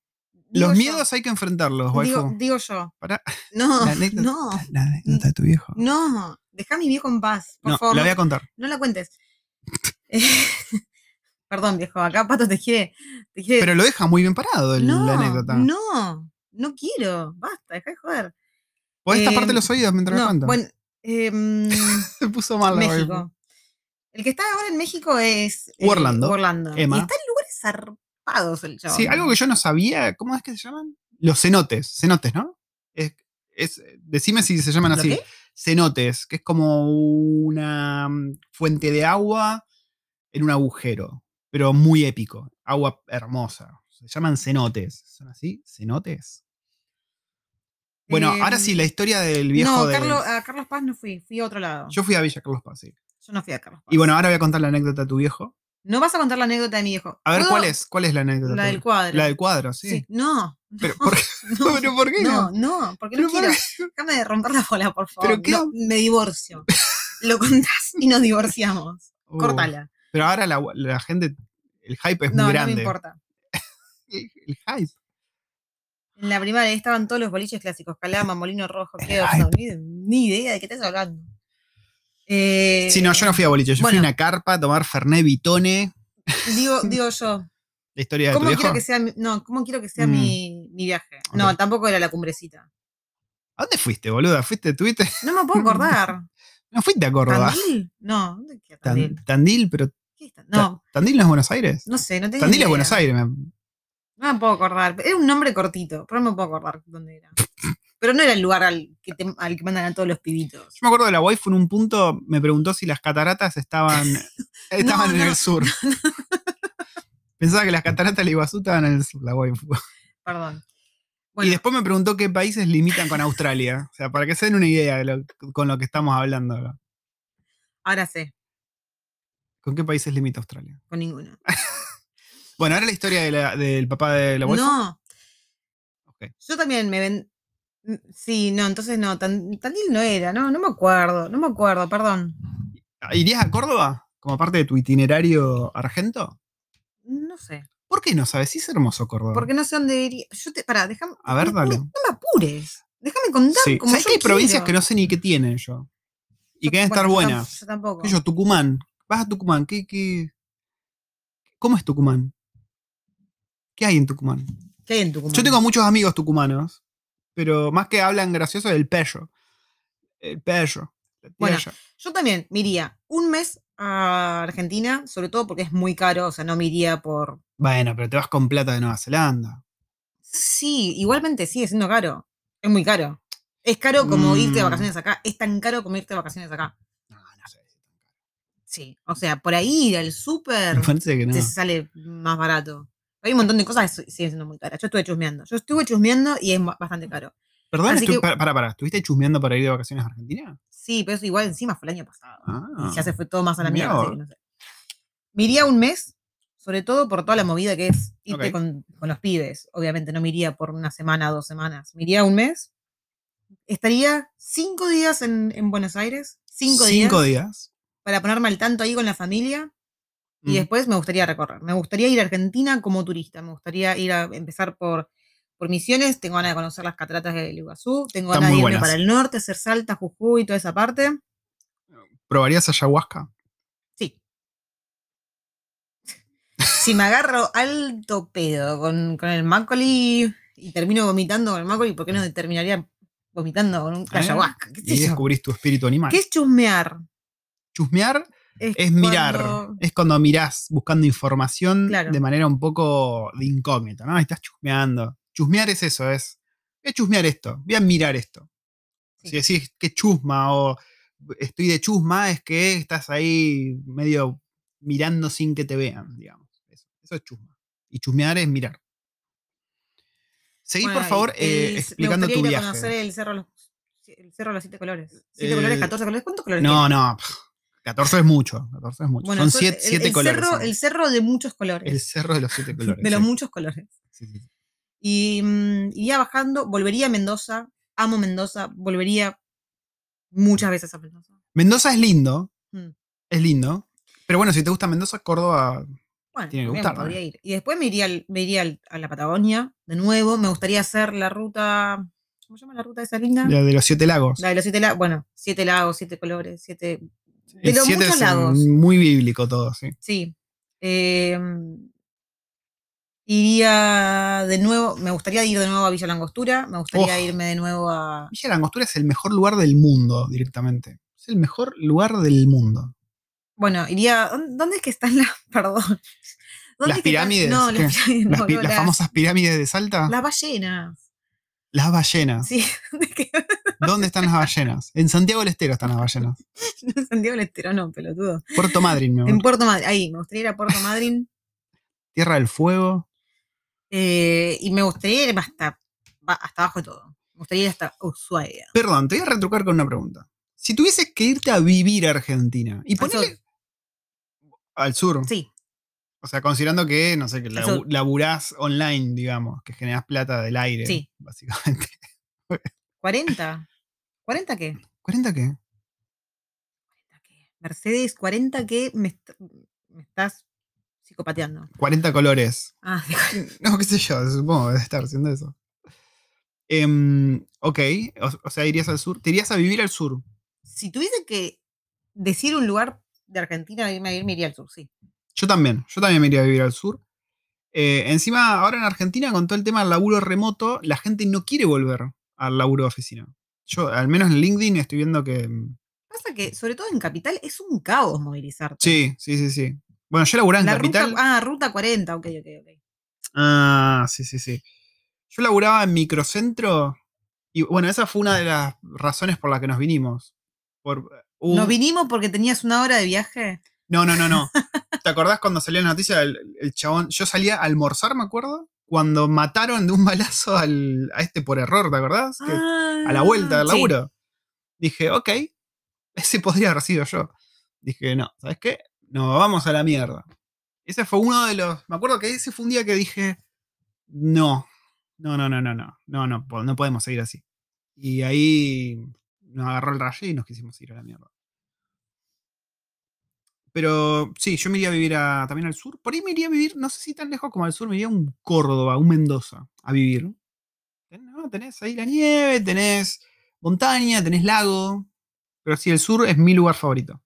[SPEAKER 1] Digo
[SPEAKER 2] Los
[SPEAKER 1] yo,
[SPEAKER 2] miedos hay que enfrentarlos, waifu.
[SPEAKER 1] digo yo. No,
[SPEAKER 2] la anécdota,
[SPEAKER 1] no,
[SPEAKER 2] la anécdota de tu viejo.
[SPEAKER 1] no. Deja a mi viejo en paz, por
[SPEAKER 2] No,
[SPEAKER 1] favor.
[SPEAKER 2] la voy a contar.
[SPEAKER 1] No la cuentes. Eh, Perdón, viejo, acá Pato te quiere. Te quiere...
[SPEAKER 2] Pero lo deja muy bien parado el-
[SPEAKER 1] no,
[SPEAKER 2] la anécdota.
[SPEAKER 1] No, no quiero. Basta, deja de joder.
[SPEAKER 2] Podés
[SPEAKER 1] Eh,
[SPEAKER 2] taparte los oídos mientras
[SPEAKER 1] No,
[SPEAKER 2] cuento.
[SPEAKER 1] bueno, em,
[SPEAKER 2] Se puso mal la waifu.
[SPEAKER 1] México. El que está ahora en México es. eh,
[SPEAKER 2] Orlando.
[SPEAKER 1] Orlando.
[SPEAKER 2] Emma.
[SPEAKER 1] Y está en lugares zarpados el chavo.
[SPEAKER 2] Sí, algo que yo no sabía. ¿Cómo es que se llaman? Los cenotes. Cenotes, ¿no? Es, es- decime si se llaman
[SPEAKER 1] ¿Lo
[SPEAKER 2] así.
[SPEAKER 1] qué?
[SPEAKER 2] Cenotes, que es como una mm, fuente de agua en un agujero, pero muy épico. Agua hermosa. Se llaman cenotes. ¿Son así? ¿Cenotes? Bueno, ahora sí, la historia del viejo
[SPEAKER 1] Em, No,
[SPEAKER 2] de.
[SPEAKER 1] Carlos, a Carlos Paz no fui, fui a otro lado. Yo,
[SPEAKER 2] Yo fui a Villa Carlos Paz, sí.
[SPEAKER 1] no fui a Carlos Paz.
[SPEAKER 2] Y bueno, ahora voy a contar la anécdota de tu viejo.
[SPEAKER 1] No vas a contar la anécdota de mi viejo.
[SPEAKER 2] A ver. ¿cuál es? ¿Cuál es la anécdota?
[SPEAKER 1] La
[SPEAKER 2] de
[SPEAKER 1] del cuadro.
[SPEAKER 2] La del cuadro, sí.
[SPEAKER 1] Sí. No.
[SPEAKER 2] Pero,
[SPEAKER 1] no,
[SPEAKER 2] ¿por qué?
[SPEAKER 1] no,
[SPEAKER 2] ¿Pero por qué
[SPEAKER 1] no,
[SPEAKER 2] no?
[SPEAKER 1] no, porque no quiero. Déjame de romper la bola, por favor.
[SPEAKER 2] ¿Pero qué?
[SPEAKER 1] No, me divorcio. Lo contás y nos divorciamos.
[SPEAKER 2] Uh,
[SPEAKER 1] Córtala.
[SPEAKER 2] Pero ahora la, la gente, el hype es
[SPEAKER 1] No,
[SPEAKER 2] muy
[SPEAKER 1] no me
[SPEAKER 2] grande.
[SPEAKER 1] importa.
[SPEAKER 2] el, el hype.
[SPEAKER 1] En la primaria estaban todos los boliches clásicos. Calama, Molino Rojo, ni, ni idea de qué estás hablando. Eh,
[SPEAKER 2] Sí, no, yo no fui a boliche, yo fui a una carpa a tomar Fernet Vitone.
[SPEAKER 1] Digo, digo yo,
[SPEAKER 2] La historia de tu
[SPEAKER 1] ¿cómo
[SPEAKER 2] viejo.
[SPEAKER 1] quiero que sea, mi- no, ¿cómo quiero que sea
[SPEAKER 2] Mm.
[SPEAKER 1] mi, mi viaje? No, tampoco era la cumbrecita.
[SPEAKER 2] ¿A dónde fuiste, boluda? ¿Fuiste, tuviste?
[SPEAKER 1] No me puedo acordar.
[SPEAKER 2] No fuiste a Córdoba.
[SPEAKER 1] ¿Tandil? No, ¿dónde queda
[SPEAKER 2] Tan-
[SPEAKER 1] Tandil?
[SPEAKER 2] Tandil, pero.
[SPEAKER 1] ¿Qué es Tandil? No,
[SPEAKER 2] ¿Tandil no es Buenos Aires?
[SPEAKER 1] no sé, no tengo
[SPEAKER 2] Tandil
[SPEAKER 1] idea.
[SPEAKER 2] es Buenos Aires. me-
[SPEAKER 1] No me puedo acordar. Era un nombre cortito, pero no me puedo acordar dónde era. Pero no era el lugar al que, te- al que mandan a todos los pibitos.
[SPEAKER 2] Yo me acuerdo de la waifu en un punto me preguntó si las cataratas estaban, estaban en
[SPEAKER 1] no,
[SPEAKER 2] el sur. Pensaba que las cataratas de Iguazú estaban en el sur, la waifu.
[SPEAKER 1] Perdón.
[SPEAKER 2] y después me preguntó qué países limitan con Australia. O sea, para que se den una idea de lo- con lo que estamos hablando. ahora.
[SPEAKER 1] ahora sé,
[SPEAKER 2] ¿Con qué países limita Australia?
[SPEAKER 1] con ninguno.
[SPEAKER 2] Bueno, ahora la historia de la- del papá de la waifu.
[SPEAKER 1] No,
[SPEAKER 2] Ok.
[SPEAKER 1] yo también me ven. Sí, no, entonces no, Tan- Tandil no era, no, no me acuerdo, no me acuerdo, perdón.
[SPEAKER 2] ¿Irías a Córdoba como parte de tu itinerario argento?
[SPEAKER 1] No sé,
[SPEAKER 2] ¿Por qué no sabes? Sí es hermoso Córdoba.
[SPEAKER 1] porque no sé dónde iría. Yo te, pará, déjame.
[SPEAKER 2] A ver, dale.
[SPEAKER 1] No, me apures. Déjame contar
[SPEAKER 2] Sí.
[SPEAKER 1] como
[SPEAKER 2] ¿Sabes
[SPEAKER 1] yo
[SPEAKER 2] que hay provincias que no sé ni qué tienen yo? Y
[SPEAKER 1] Yo-
[SPEAKER 2] que deben estar
[SPEAKER 1] bueno,
[SPEAKER 2] buenas.
[SPEAKER 1] Yo tampoco.
[SPEAKER 2] ¿Qué sé yo, Tucumán. Vas a Tucumán. ¿Qué, qué... ¿Cómo es Tucumán? ¿Qué hay en Tucumán?
[SPEAKER 1] ¿Qué hay en Tucumán?
[SPEAKER 2] Yo tengo muchos amigos tucumanos, pero más que hablan gracioso del pello. El pello.
[SPEAKER 1] Bueno. Yo también me iría un mes a Argentina, sobre todo porque es muy caro, o sea, no me iría por...
[SPEAKER 2] Bueno, pero te vas con plata de Nueva Zelanda.
[SPEAKER 1] Sí, igualmente sigue siendo caro. Es muy caro. Es caro como irte de
[SPEAKER 2] Mm.
[SPEAKER 1] vacaciones acá. Es tan caro como irte de vacaciones acá.
[SPEAKER 2] No, no sé.
[SPEAKER 1] Sí. O sea, por ahí ir al súper
[SPEAKER 2] no.
[SPEAKER 1] te sale más barato. Hay un montón de cosas que siguen siendo muy caras. Yo estuve chusmeando. Yo estuve chusmeando y es ba- bastante caro.
[SPEAKER 2] Perdón,
[SPEAKER 1] así
[SPEAKER 2] estu-
[SPEAKER 1] que-
[SPEAKER 2] para, para, para, ¿estuviste chusmeando para ir de vacaciones a Argentina?
[SPEAKER 1] Sí, pero eso igual encima fue el año pasado.
[SPEAKER 2] Ah.
[SPEAKER 1] y ya se fue todo más a la mierda. así que no sé. Me iría un mes, sobre todo por toda la movida que es irte con, con los pibes. Obviamente no me iría por una semana, dos semanas. Me iría un mes. Estaría cinco días en, en Buenos Aires. Cinco,
[SPEAKER 2] Cinco
[SPEAKER 1] días,
[SPEAKER 2] días.
[SPEAKER 1] Para ponerme al tanto ahí con la familia. Y
[SPEAKER 2] Mm.
[SPEAKER 1] después me gustaría recorrer. Me gustaría ir a Argentina como turista. Me gustaría ir a empezar por, por Misiones. Tengo ganas de conocer las cataratas del Iguazú. Tengo
[SPEAKER 2] Están
[SPEAKER 1] ganas de irme para el norte, hacer Salta, Jujuy, toda esa parte.
[SPEAKER 2] ¿Probarías ayahuasca?
[SPEAKER 1] Sí. Si me agarro alto pedo con, con el Macaulay y termino vomitando con el Macaulay, ¿por qué no terminaría vomitando con un
[SPEAKER 2] ¿Eh?
[SPEAKER 1] ayahuasca? ¿Qué, sé
[SPEAKER 2] Y descubrís tu espíritu animal.
[SPEAKER 1] ¿Qué es chusmear?
[SPEAKER 2] Chusmear es mirar.
[SPEAKER 1] cuando-
[SPEAKER 2] Es cuando mirás buscando información
[SPEAKER 1] Claro.
[SPEAKER 2] de manera un poco de incógnita, ¿no? Estás chusmeando. Chusmear es eso, es. Voy a chusmear esto, voy a mirar esto.
[SPEAKER 1] Sí.
[SPEAKER 2] Si decís que chusma o estoy de chusma, es que estás ahí medio mirando sin que te vean, digamos. Eso, eso es chusma. Y chusmear es mirar. Seguí,
[SPEAKER 1] Bueno,
[SPEAKER 2] por favor, eh, explicando
[SPEAKER 1] me
[SPEAKER 2] tu
[SPEAKER 1] ir a
[SPEAKER 2] viaje.
[SPEAKER 1] conocer el cerro, el cerro de los siete colores. ¿Siete
[SPEAKER 2] Eh,
[SPEAKER 1] colores? ¿14 colores? ¿Cuántos colores
[SPEAKER 2] No,
[SPEAKER 1] tiene?
[SPEAKER 2] no. pff, 14 es mucho. 14 es mucho.
[SPEAKER 1] Bueno,
[SPEAKER 2] Son
[SPEAKER 1] eso-
[SPEAKER 2] 7
[SPEAKER 1] el- el
[SPEAKER 2] colores.
[SPEAKER 1] Cerro, el cerro de muchos colores.
[SPEAKER 2] El cerro de los siete colores.
[SPEAKER 1] de los
[SPEAKER 2] sí.
[SPEAKER 1] muchos colores.
[SPEAKER 2] Sí, sí, sí.
[SPEAKER 1] Y mm, iría bajando, volvería a Mendoza, amo Mendoza, volvería muchas veces a Mendoza.
[SPEAKER 2] Mendoza es lindo.
[SPEAKER 1] Mm.
[SPEAKER 2] Es lindo. Pero bueno, si te gusta Mendoza, Córdoba.
[SPEAKER 1] Bueno,
[SPEAKER 2] Tiene que gustar,
[SPEAKER 1] podría ir. Y después me iría, al- me iría al- a la Patagonia de nuevo. Me gustaría hacer la ruta. ¿Cómo se llama la ruta de esa linda?
[SPEAKER 2] La de los siete lagos.
[SPEAKER 1] La de los siete lagos. Bueno, siete lagos, siete colores, siete. De
[SPEAKER 2] El siete
[SPEAKER 1] muchos
[SPEAKER 2] es
[SPEAKER 1] lagos.
[SPEAKER 2] muy bíblico todo, sí.
[SPEAKER 1] Sí. Eh, iría de nuevo. Me gustaría ir de nuevo a Villa Langostura. Me gustaría
[SPEAKER 2] Oh.
[SPEAKER 1] irme de nuevo a.
[SPEAKER 2] Villa Langostura es el mejor lugar del mundo, directamente. Es el mejor lugar del mundo.
[SPEAKER 1] Bueno, iría. ¿dó- ¿Dónde es que están las. Perdón. ¿Dónde
[SPEAKER 2] ¿Las
[SPEAKER 1] es que están-
[SPEAKER 2] pirámides?
[SPEAKER 1] No, las pirámides.
[SPEAKER 2] Las,
[SPEAKER 1] no,
[SPEAKER 2] pi-
[SPEAKER 1] no,
[SPEAKER 2] las
[SPEAKER 1] las-
[SPEAKER 2] famosas pirámides de Salta.
[SPEAKER 1] Las ballenas.
[SPEAKER 2] Las ballenas.
[SPEAKER 1] Sí, ¿dónde
[SPEAKER 2] están las ballenas? En Santiago del Estero están las ballenas.
[SPEAKER 1] No, en Santiago del Estero, no, pelotudo.
[SPEAKER 2] Puerto Madryn, amor.
[SPEAKER 1] En Puerto Madryn, ahí, me gustaría ir a Puerto Madryn.
[SPEAKER 2] Tierra del Fuego.
[SPEAKER 1] eh, y me gustaría ir hasta, hasta abajo de todo. Me gustaría ir hasta Ushuaia.
[SPEAKER 2] Perdón, te voy a retrucar con una pregunta. Si tuvieses que irte a vivir a Argentina y ponerle al sur,
[SPEAKER 1] Sí,
[SPEAKER 2] o sea, considerando que, no sé, que labu- laburás online, digamos, que generás plata del aire,
[SPEAKER 1] Sí.
[SPEAKER 2] básicamente.
[SPEAKER 1] 40. ¿40 qué?
[SPEAKER 2] ¿40 qué?
[SPEAKER 1] 40 qué? Mercedes, 40 qué me, est- me estás psicopateando.
[SPEAKER 2] 40 colores.
[SPEAKER 1] Ah,
[SPEAKER 2] No, qué sé yo, supongo que debe estar haciendo eso. Em, ok, o, o sea, irías al sur. ¿Te irías a vivir al sur?
[SPEAKER 1] si tuviese que decir un lugar de Argentina irme a ir, me iría al sur, sí.
[SPEAKER 2] Yo también, yo también me iría a vivir al sur. Eh, encima, ahora en Argentina, con todo el tema del laburo remoto, la gente no quiere volver al laburo de oficina. Yo, al menos en LinkedIn, estoy viendo que. mm,
[SPEAKER 1] Pasa que, sobre todo en Capital, es un caos movilizarte.
[SPEAKER 2] Sí, sí, sí, sí. Bueno, yo laburaba en
[SPEAKER 1] La
[SPEAKER 2] Capital.
[SPEAKER 1] ruta, ah, ruta 40, ok, ok, ok.
[SPEAKER 2] Ah, sí, sí, sí. Yo laburaba en microcentro. Y bueno, esa fue una de las razones por las que nos vinimos. Por, hubo
[SPEAKER 1] ¿Nos vinimos porque tenías una hora de viaje?
[SPEAKER 2] No, no, no, no. ¿Te acordás cuando salió la noticia el chabón? Yo salía a almorzar, me acuerdo, cuando mataron de un balazo al, a este por error, ¿te acordás? Que a la vuelta del
[SPEAKER 1] Ah, sí.
[SPEAKER 2] laburo. Dije, ok, ese podría haber sido yo. Dije, no, ¿sabes qué? No, vamos a la mierda. Ese fue uno de los. Me acuerdo que ese fue un día que dije, no, no, no, no, no, no, no, no, no podemos seguir así. Y ahí nos agarró el rayo y nos quisimos ir a la mierda. Pero sí, yo me iría a vivir a- también al sur. Por ahí me iría a vivir, no sé si tan lejos como al sur, me iría a un Córdoba, un Mendoza, a vivir. No, tenés ahí la nieve, tenés montaña, tenés lago. Pero sí, el sur es mi lugar favorito.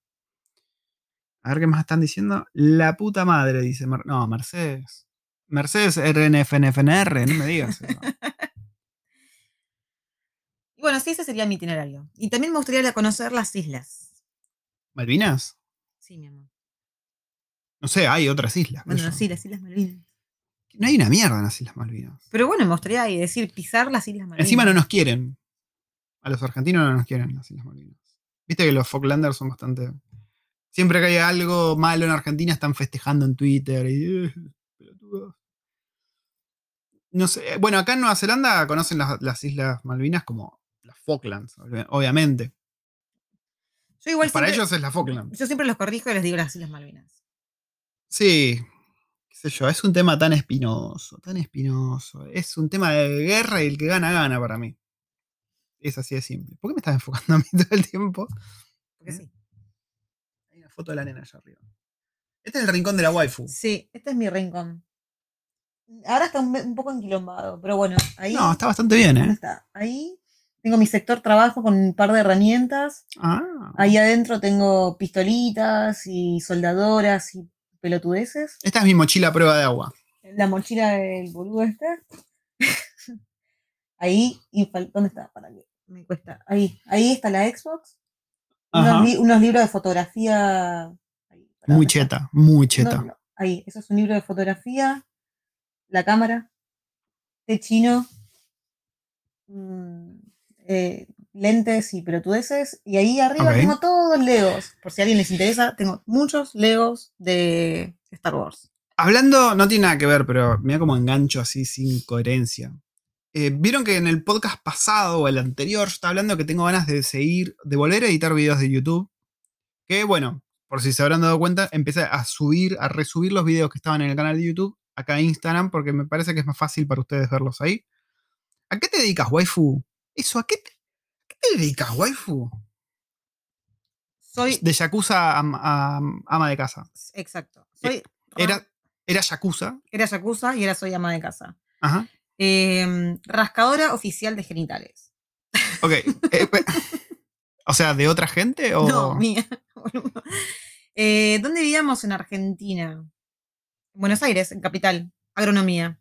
[SPEAKER 2] A ver qué más están diciendo. La puta madre, dice. Mer- no, Mercedes. Mercedes RNFNFNR, no me digas eso.
[SPEAKER 1] Y bueno, sí, ese sería mi itinerario. Y también me gustaría conocer las islas.
[SPEAKER 2] ¿Malvinas?
[SPEAKER 1] Sí, mi amor.
[SPEAKER 2] No sé, hay otras islas.
[SPEAKER 1] Bueno, sí, las Islas Malvinas.
[SPEAKER 2] No hay una mierda en las Islas Malvinas.
[SPEAKER 1] Pero bueno, me gustaría ir, decir pisar las Islas Malvinas.
[SPEAKER 2] Encima no nos quieren. A los argentinos no nos quieren las Islas Malvinas. Viste que los Falklanders son bastante. Siempre que hay algo malo en Argentina están festejando en Twitter y. "Eh, pelotudos". No sé. Bueno, acá en Nueva Zelanda conocen las, las Islas Malvinas como las Falklands, obvi- obviamente.
[SPEAKER 1] Yo igual
[SPEAKER 2] Para
[SPEAKER 1] siempre-
[SPEAKER 2] ellos es la Falkland.
[SPEAKER 1] Yo siempre los corrijo y les digo las Islas Malvinas.
[SPEAKER 2] Sí. Qué sé yo, es un tema tan espinoso, tan espinoso. Es un tema de guerra y el que gana, gana para mí. Es así de simple. ¿Por qué me estás enfocando a mí todo el tiempo?
[SPEAKER 1] Porque
[SPEAKER 2] ¿Eh?
[SPEAKER 1] sí.
[SPEAKER 2] Hay una foto de la nena allá arriba. Este es el rincón de la waifu.
[SPEAKER 1] Sí, este es mi rincón. Ahora está un, un poco enquilombado, pero bueno, ahí.
[SPEAKER 2] No, está bastante bien,
[SPEAKER 1] ¿dónde
[SPEAKER 2] ¿eh?
[SPEAKER 1] está? Ahí tengo mi sector trabajo con un par de herramientas.
[SPEAKER 2] Ah.
[SPEAKER 1] Ahí adentro tengo pistolitas y soldadoras y pelotudeces.
[SPEAKER 2] Esta es mi mochila a prueba de agua.
[SPEAKER 1] La mochila del boludo este. Ahí, ¿dónde está? Para que me cuesta. Ahí, ahí está la Xbox. Unos, li- unos libros de fotografía. ahí,
[SPEAKER 2] Muy
[SPEAKER 1] ¿dónde está?
[SPEAKER 2] cheta, muy
[SPEAKER 1] No,
[SPEAKER 2] cheta.
[SPEAKER 1] no, ahí, eso es un libro de fotografía. La cámara. Té chino. mm, eh, lentes y pelotudeces. Y ahí arriba tengo todos Legos. Por si a alguien les interesa, tengo muchos Legos de Star Wars.
[SPEAKER 2] Hablando, no tiene nada que ver, pero mira como engancho así sin coherencia. Eh, Vieron que en el podcast pasado o el anterior yo estaba hablando que tengo ganas de seguir, de volver a editar videos de YouTube. Que bueno, por si se habrán dado cuenta, empecé a subir, a resubir los videos que estaban en el canal de YouTube acá a Instagram porque me parece que es más fácil para ustedes verlos ahí. ¿A qué te dedicas, waifu? Eso, ¿a qué te, a qué te dedicas, waifu?
[SPEAKER 1] Soy.
[SPEAKER 2] De Yakuza a, a- ama de casa.
[SPEAKER 1] Exacto. Soy.
[SPEAKER 2] Era, era Yakuza.
[SPEAKER 1] Era Yakuza y ahora soy ama de casa.
[SPEAKER 2] Ajá.
[SPEAKER 1] Em, rascadora oficial de genitales.
[SPEAKER 2] Ok. eh, o sea, ¿de otra gente? O...
[SPEAKER 1] No, mía. Eh, ¿Dónde vivíamos en Argentina? Buenos Aires, en capital. Agronomía.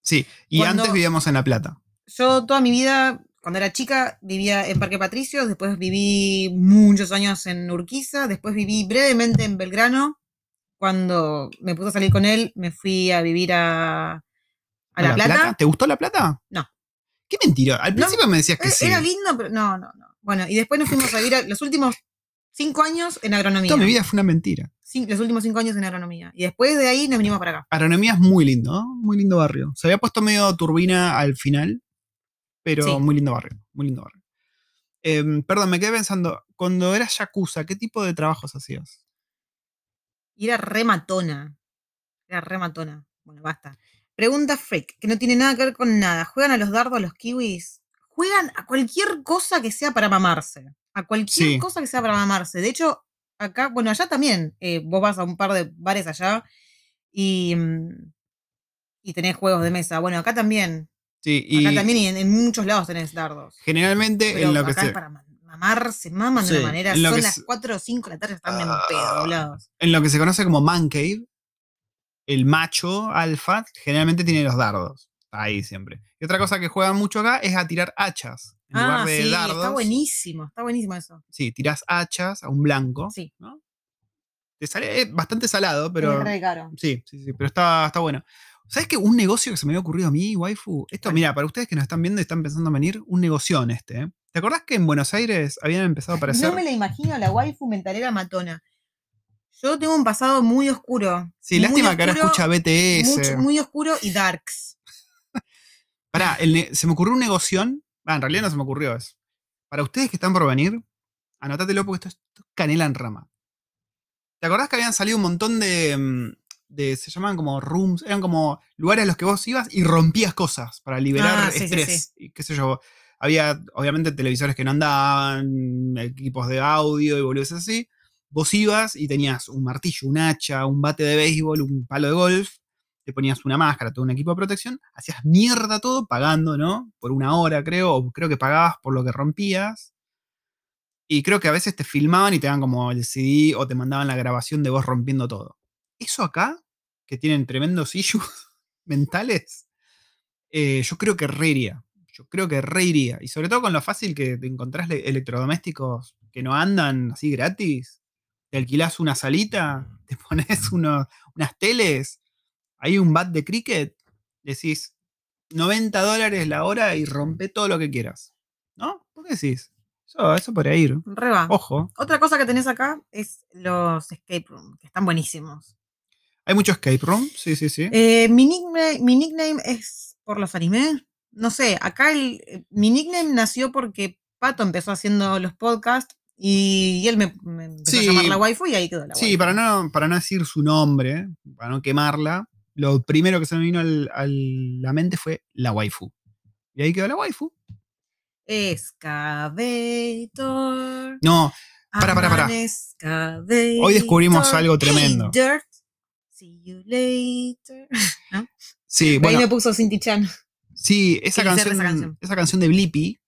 [SPEAKER 2] Sí, y
[SPEAKER 1] Cuando-
[SPEAKER 2] antes vivíamos en La Plata.
[SPEAKER 1] Yo toda mi vida, cuando era chica, vivía en Parque Patricios, después viví muchos años en Urquiza, después viví brevemente en Belgrano. Cuando me puse a salir con él, me fui a vivir a, a La, Plata.
[SPEAKER 2] ¿Te gustó La Plata?
[SPEAKER 1] No.
[SPEAKER 2] Qué mentira. Al
[SPEAKER 1] No,
[SPEAKER 2] principio me decías que
[SPEAKER 1] Eh,
[SPEAKER 2] sí.
[SPEAKER 1] Era lindo, pero no, no, no. Bueno, y después nos fuimos a vivir a- los últimos cinco años en agronomía.
[SPEAKER 2] Toda mi vida fue una mentira.
[SPEAKER 1] Sí, los últimos cinco años en agronomía. Y después de ahí nos vinimos para acá.
[SPEAKER 2] Agronomía es muy lindo, ¿no? Muy lindo barrio. Se había puesto medio turbina al final, pero
[SPEAKER 1] Sí.
[SPEAKER 2] muy lindo barrio. Muy lindo barrio. Em, perdón, me quedé pensando, cuando eras Yakuza, ¿qué tipo de trabajos hacías?
[SPEAKER 1] Y era re matona. Era re matona. Bueno, basta. Pregunta freak, que no tiene nada que ver con nada. ¿Juegan a los dardos los kiwis? Juegan a cualquier cosa que sea para mamarse. A cualquier
[SPEAKER 2] Sí.
[SPEAKER 1] cosa que sea para mamarse. De hecho, acá, bueno, allá también. eh, vos vas a un par de bares allá Y, mm, y tenés juegos de mesa. Bueno, acá también.
[SPEAKER 2] Sí, y
[SPEAKER 1] Acá también y en, en muchos lados tenés dardos.
[SPEAKER 2] generalmente
[SPEAKER 1] Pero
[SPEAKER 2] en lo que
[SPEAKER 1] acá
[SPEAKER 2] se,
[SPEAKER 1] es para ma- mamar, se maman de una manera. Son
[SPEAKER 2] que
[SPEAKER 1] las
[SPEAKER 2] se-
[SPEAKER 1] 4 o 5 de la tarde, están en
[SPEAKER 2] Ah.
[SPEAKER 1] pedo, doblados.
[SPEAKER 2] en lo que se conoce como man cave, el macho alfa generalmente tiene los dardos. Ahí siempre. Y otra cosa que juegan mucho acá es a tirar hachas. En lugar
[SPEAKER 1] Ah,
[SPEAKER 2] de
[SPEAKER 1] sí,
[SPEAKER 2] dardos.
[SPEAKER 1] está buenísimo, está buenísimo eso.
[SPEAKER 2] Sí, tirás hachas a un blanco.
[SPEAKER 1] Sí,
[SPEAKER 2] ¿no? Te sale es bastante salado, pero.
[SPEAKER 1] es re caro.
[SPEAKER 2] Sí, sí, sí, pero está, está bueno. ¿Sabes qué? Un negocio que se me había ocurrido a mí, waifu. Esto, mira, para ustedes que nos están viendo y están pensando en venir, un negocio este. ¿eh? ¿Te acordás que en Buenos Aires habían empezado a aparecer?
[SPEAKER 1] No me la imagino la waifu mentalera matona. Yo tengo un pasado muy oscuro.
[SPEAKER 2] Sí,
[SPEAKER 1] muy
[SPEAKER 2] lástima que ahora escucha BTS.
[SPEAKER 1] mucho- muy oscuro y darks.
[SPEAKER 2] Pará, el se me ocurrió un negoción. Ah, en realidad no se me ocurrió eso. Para ustedes que están por venir, anótatelo porque esto es esto es canela en rama. ¿Te acordás que habían salido un montón de, mm, de- se llamaban como rooms, eran como lugares a los que vos ibas y rompías cosas para liberar
[SPEAKER 1] Ah, sí, sí,
[SPEAKER 2] estrés? Y qué sé yo. Había, obviamente, televisores que no andaban, equipos de audio y boludeces así. Vos ibas y tenías un martillo, un hacha, un bate de béisbol, un palo de golf, te ponías una máscara, todo un equipo de protección, hacías mierda todo pagando, ¿no? Por una hora, creo, o creo que pagabas por lo que rompías. Y creo que a veces te filmaban y te daban como el CD o te mandaban la grabación de vos rompiendo todo. Eso acá, que tienen tremendos issues mentales, eh, yo creo que re iría. Yo creo que re iría. Y sobre todo con lo fácil que te encontrás le- electrodomésticos que no andan así gratis. Te alquilás una salita, te pones unas teles, hay un bat de cricket, decís 90 dólares la hora y rompe todo lo que quieras. ¿No? ¿Por qué decís? Eso, eso podría ir.
[SPEAKER 1] Re va.
[SPEAKER 2] Ojo.
[SPEAKER 1] Otra cosa que tenés acá es los escape room, que están buenísimos.
[SPEAKER 2] Hay mucho escape room, sí, sí, sí.
[SPEAKER 1] Eh, mi, nickname, mi nickname es por los animes. No sé, acá el, eh, mi nickname nació porque Pato empezó haciendo los podcasts y, él me, me empezó
[SPEAKER 2] Sí.
[SPEAKER 1] a llamar la waifu y ahí quedó la
[SPEAKER 2] Sí,
[SPEAKER 1] waifu.
[SPEAKER 2] para no, para no decir su nombre, para no quemarla, lo primero que se me vino a la mente fue la waifu. Y ahí quedó la waifu.
[SPEAKER 1] Excavator.
[SPEAKER 2] No, Para, para, para. Hoy descubrimos algo tremendo.
[SPEAKER 1] Dirt. See you later.
[SPEAKER 2] sí,
[SPEAKER 1] Ahí me puso Cinti Chan.
[SPEAKER 2] sí, esa canción,
[SPEAKER 1] esa canción.
[SPEAKER 2] esa canción de Blippi,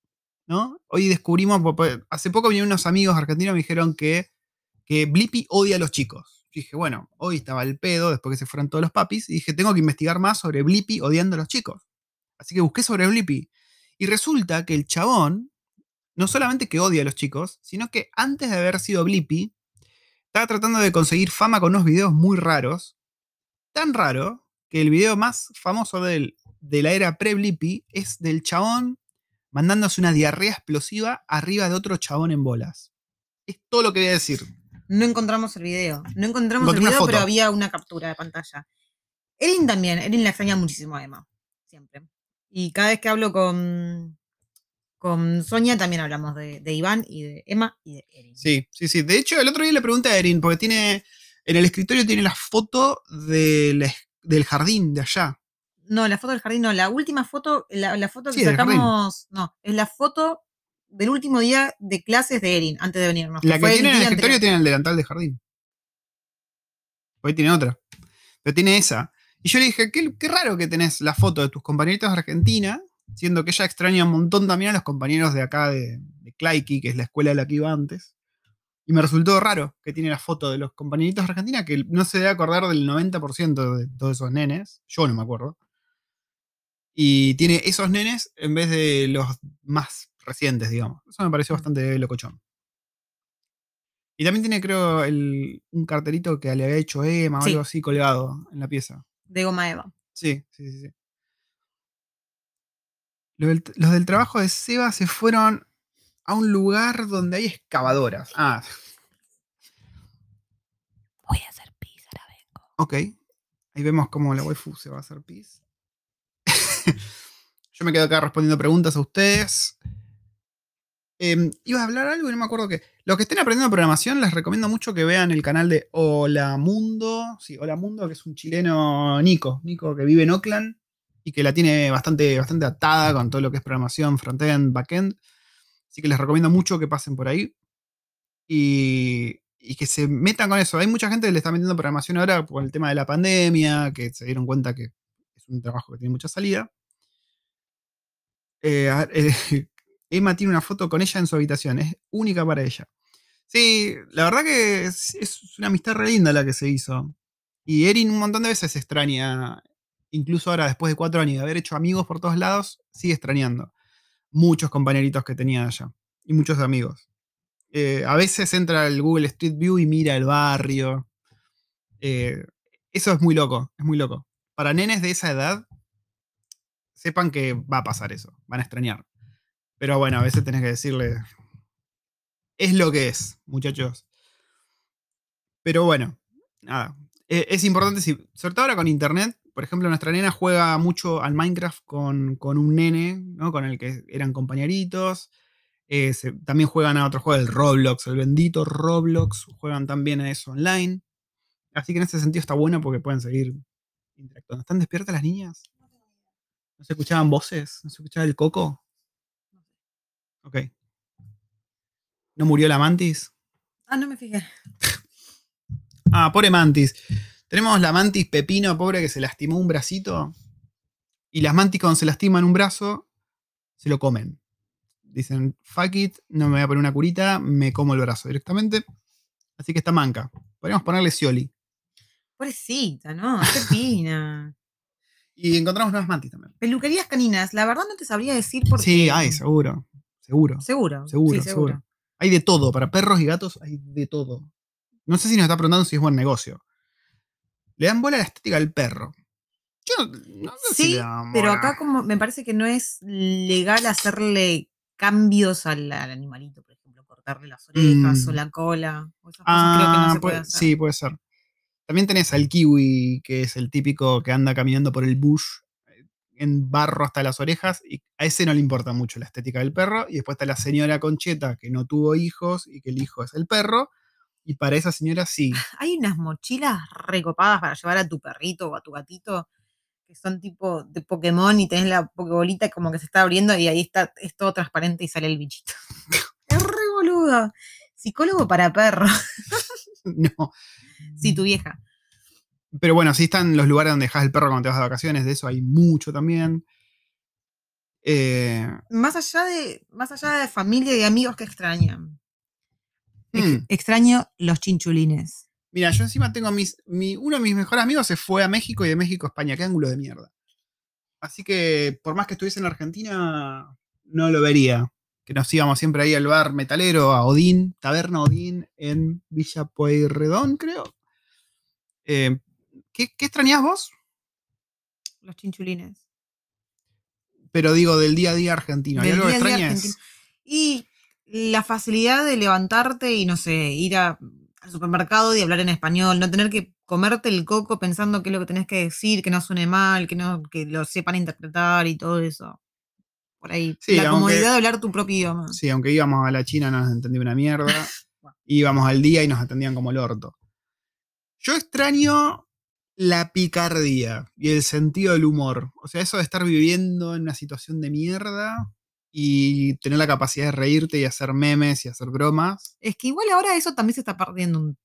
[SPEAKER 2] ¿no? Hoy descubrimos, hace poco vinieron unos amigos argentinos y me dijeron que, que Blippi odia a los chicos. Yo dije, bueno, hoy estaba el pedo después que se fueron todos los papis y dije, tengo que investigar más sobre Blippi odiando a los chicos. Así que busqué sobre Blippi. Y resulta que el chabón, no solamente que odia a los chicos, sino que antes de haber sido Blippi, estaba tratando de conseguir fama con unos videos muy raros. Tan raro que el video más famoso de él, de la era pre-Blippi, es del chabón mandándose una diarrea explosiva arriba de otro chabón en bolas. Es todo lo que voy a decir.
[SPEAKER 1] No encontramos el video. No encontramos
[SPEAKER 2] Encontré
[SPEAKER 1] el video, pero había una captura de pantalla. Erin también. Erin la extraña muchísimo a Emma. Siempre. Y cada vez que hablo con, con Sonia también hablamos de, de Iván y de Emma y de Erin.
[SPEAKER 2] Sí, sí, sí. De hecho, el otro día le pregunté a Erin, porque tiene. En el escritorio tiene la foto de la del jardín de allá.
[SPEAKER 1] No, la foto del jardín no. La última foto, la, la foto que
[SPEAKER 2] Sí,
[SPEAKER 1] sacamos. No, es la foto del último día de clases de Erin antes de venirnos.
[SPEAKER 2] La que tiene en el escritorio
[SPEAKER 1] anterior.
[SPEAKER 2] tiene el delantal de jardín. Hoy tiene otra. Pero tiene esa. Y yo le dije, qué, qué raro que tenés la foto de tus compañeritos de Argentina, siendo que ella extraña un montón también a los compañeros de acá de, de que es la escuela de la que iba antes. Y me resultó raro que tiene la foto de los compañeritos de Argentina, que no se debe acordar del 90% de todos esos nenes. Yo no me acuerdo. Y tiene esos nenes en vez de los más recientes, digamos. Eso me pareció bastante locochón. Y también tiene, creo, el- un cartelito que le había hecho Emma o algo así colgado en la pieza.
[SPEAKER 1] De Goma Eva.
[SPEAKER 2] Sí, sí, sí. sí. Los del, los del trabajo de Seba se fueron a un lugar donde hay excavadoras. Ah,
[SPEAKER 1] Voy a hacer pizza, ahora vengo.
[SPEAKER 2] ok. Ahí vemos cómo la waifu se va a hacer pis. Yo me quedo acá respondiendo preguntas a ustedes. Em, Ibas a hablar algo y no me acuerdo qué. Los que estén aprendiendo programación, les recomiendo mucho que vean el canal de Hola Mundo. Sí, Hola Mundo, que es un chileno, Nico. Nico que vive en Oakland y que la tiene bastante, bastante atada con todo lo que es programación, frontend, backend. Así que les recomiendo mucho que pasen por ahí. Y, que se metan con eso. Hay mucha gente que le está metiendo programación ahora por el tema de la pandemia, que se dieron cuenta que es un trabajo que tiene mucha salida. Eh, eh, Emma tiene una foto con ella en su habitación, es única para ella. Sí, la verdad que es, es una amistad re linda la que se hizo. Y Erin un montón de veces extraña, incluso ahora después de cuatro años de haber hecho amigos por todos lados, sigue extrañando. Muchos compañeritos que tenía allá y muchos amigos. Eh, a veces entra al Google Street View y mira el barrio. Eh, eso es muy loco, es muy loco. Para nenes de esa edad, sepan que va a pasar eso, van a extrañar. Pero bueno, a veces tenés que decirle, es lo que es, muchachos. Pero bueno, nada. E- Es importante, si, sobre todo ahora con internet, por ejemplo, nuestra nena juega mucho al Minecraft con, con un nene, ¿no? Con el que eran compañeritos. Eh, también juegan a otro juego, el Roblox, el bendito Roblox. Juegan también a eso online. Así que en ese sentido está bueno porque pueden seguir interactuando. ¿Están despiertas las niñas? ¿No se escuchaban voces? ¿No se escuchaba el coco? Ok. ¿No murió la mantis?
[SPEAKER 1] Ah, no me fijé.
[SPEAKER 2] Ah, pobre mantis. Tenemos la mantis pepino, pobre, que se lastimó un bracito. Y las mantis cuando se lastiman un brazo, se lo comen. Dicen, fuck it, no me voy a poner una curita, me como el brazo directamente. Así que está manca. Podríamos ponerle Scioli.
[SPEAKER 1] Pobrecita, ¿no? Qué pina.
[SPEAKER 2] Y encontramos nuevas mantis también.
[SPEAKER 1] Peluquerías caninas, la verdad no te sabría decir porque.
[SPEAKER 2] Sí, hay, seguro. Seguro.
[SPEAKER 1] Seguro.
[SPEAKER 2] Seguro,
[SPEAKER 1] sí,
[SPEAKER 2] seguro. Hay de todo. Para perros y gatos hay de todo. No sé si nos está preguntando si es buen negocio. Le dan bola a la estética del perro. Yo no, sé si
[SPEAKER 1] Sí,
[SPEAKER 2] le dan
[SPEAKER 1] pero acá como me parece que no es legal hacerle cambios al, al animalito, por ejemplo, cortarle las orejas
[SPEAKER 2] Mm.
[SPEAKER 1] o la cola. O esas cosas creo que no
[SPEAKER 2] Ah,
[SPEAKER 1] se puede
[SPEAKER 2] puede-
[SPEAKER 1] hacer.
[SPEAKER 2] sí, puede ser. También tenés al kiwi, que es el típico que anda caminando por el bush eh, en barro hasta las orejas, y a ese no le importa mucho la estética del perro. Y después está la señora Concheta, que no tuvo hijos y que el hijo es el perro. Y para esa señora sí.
[SPEAKER 1] Hay unas mochilas recopadas para llevar a tu perrito o a tu gatito que son tipo de Pokémon y tenés la Pokébolita como que se está abriendo y ahí está, es todo transparente y sale el bichito. es re boludo. Psicólogo para perros.
[SPEAKER 2] no.
[SPEAKER 1] Sí, tu vieja.
[SPEAKER 2] Pero bueno, sí están los lugares donde dejas el perro cuando te vas de vacaciones, de eso hay mucho también. Eh,
[SPEAKER 1] Más allá de, más allá de familia y amigos que extrañan.
[SPEAKER 2] Mm,
[SPEAKER 1] extraño los chinchulines.
[SPEAKER 2] Mira, yo encima tengo mis. mi- uno de mis mejores amigos se fue a México y de México a España. Qué ángulo de mierda. Así que, por más que estuviese en Argentina, no lo vería. Que nos íbamos siempre ahí al bar metalero, a Odín, Taberna Odín, en Villa Pueyrredón, creo. Eh, ¿qué, qué extrañás vos?
[SPEAKER 1] Los chinchulines.
[SPEAKER 2] Pero digo, del día a día argentino. ¿Hay algo que extrañas?
[SPEAKER 1] Y la facilidad de levantarte y, no sé, ir a- al supermercado y hablar en español, no tener que comerte el coco pensando qué es lo que tenés que decir, que no suene mal, que no que lo sepan interpretar y todo eso. Por ahí.
[SPEAKER 2] Sí,
[SPEAKER 1] la
[SPEAKER 2] aunque-
[SPEAKER 1] comodidad de hablar tu propio idioma.
[SPEAKER 2] Sí, aunque íbamos a la China no nos entendía una mierda. íbamos al día y nos atendían como el orto. Yo extraño la picardía y el sentido del humor. O sea, eso de estar viviendo en una situación de mierda y tener la capacidad de reírte y hacer memes y hacer bromas.
[SPEAKER 1] Es que igual ahora eso también se está perdiendo un,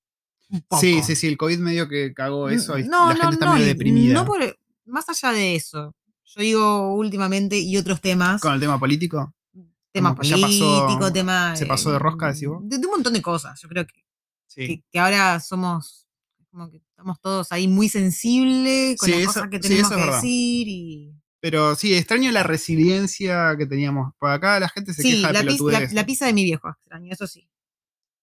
[SPEAKER 1] un poco.
[SPEAKER 2] Sí, sí, sí, el COVID medio que cagó eso y
[SPEAKER 1] no,
[SPEAKER 2] la
[SPEAKER 1] no,
[SPEAKER 2] gente está
[SPEAKER 1] no,
[SPEAKER 2] medio deprimida.
[SPEAKER 1] no por- más allá de eso. Yo digo últimamente y otros temas.
[SPEAKER 2] Con el tema político.
[SPEAKER 1] tema
[SPEAKER 2] como
[SPEAKER 1] político,
[SPEAKER 2] pasó-
[SPEAKER 1] tema.
[SPEAKER 2] se pasó de rosca, decís vos.
[SPEAKER 1] De, de un montón de cosas. Yo creo que,
[SPEAKER 2] Sí.
[SPEAKER 1] que, que ahora somos. Como que estamos todos ahí muy sensibles con
[SPEAKER 2] Sí,
[SPEAKER 1] las
[SPEAKER 2] eso-
[SPEAKER 1] cosas que tenemos
[SPEAKER 2] es
[SPEAKER 1] que
[SPEAKER 2] verdad.
[SPEAKER 1] decir. Y...
[SPEAKER 2] Pero sí, extraño la resiliencia que teníamos. Por acá la gente se
[SPEAKER 1] Sí,
[SPEAKER 2] queja de
[SPEAKER 1] la, la, pizza de mi viejo, extraño, eso sí.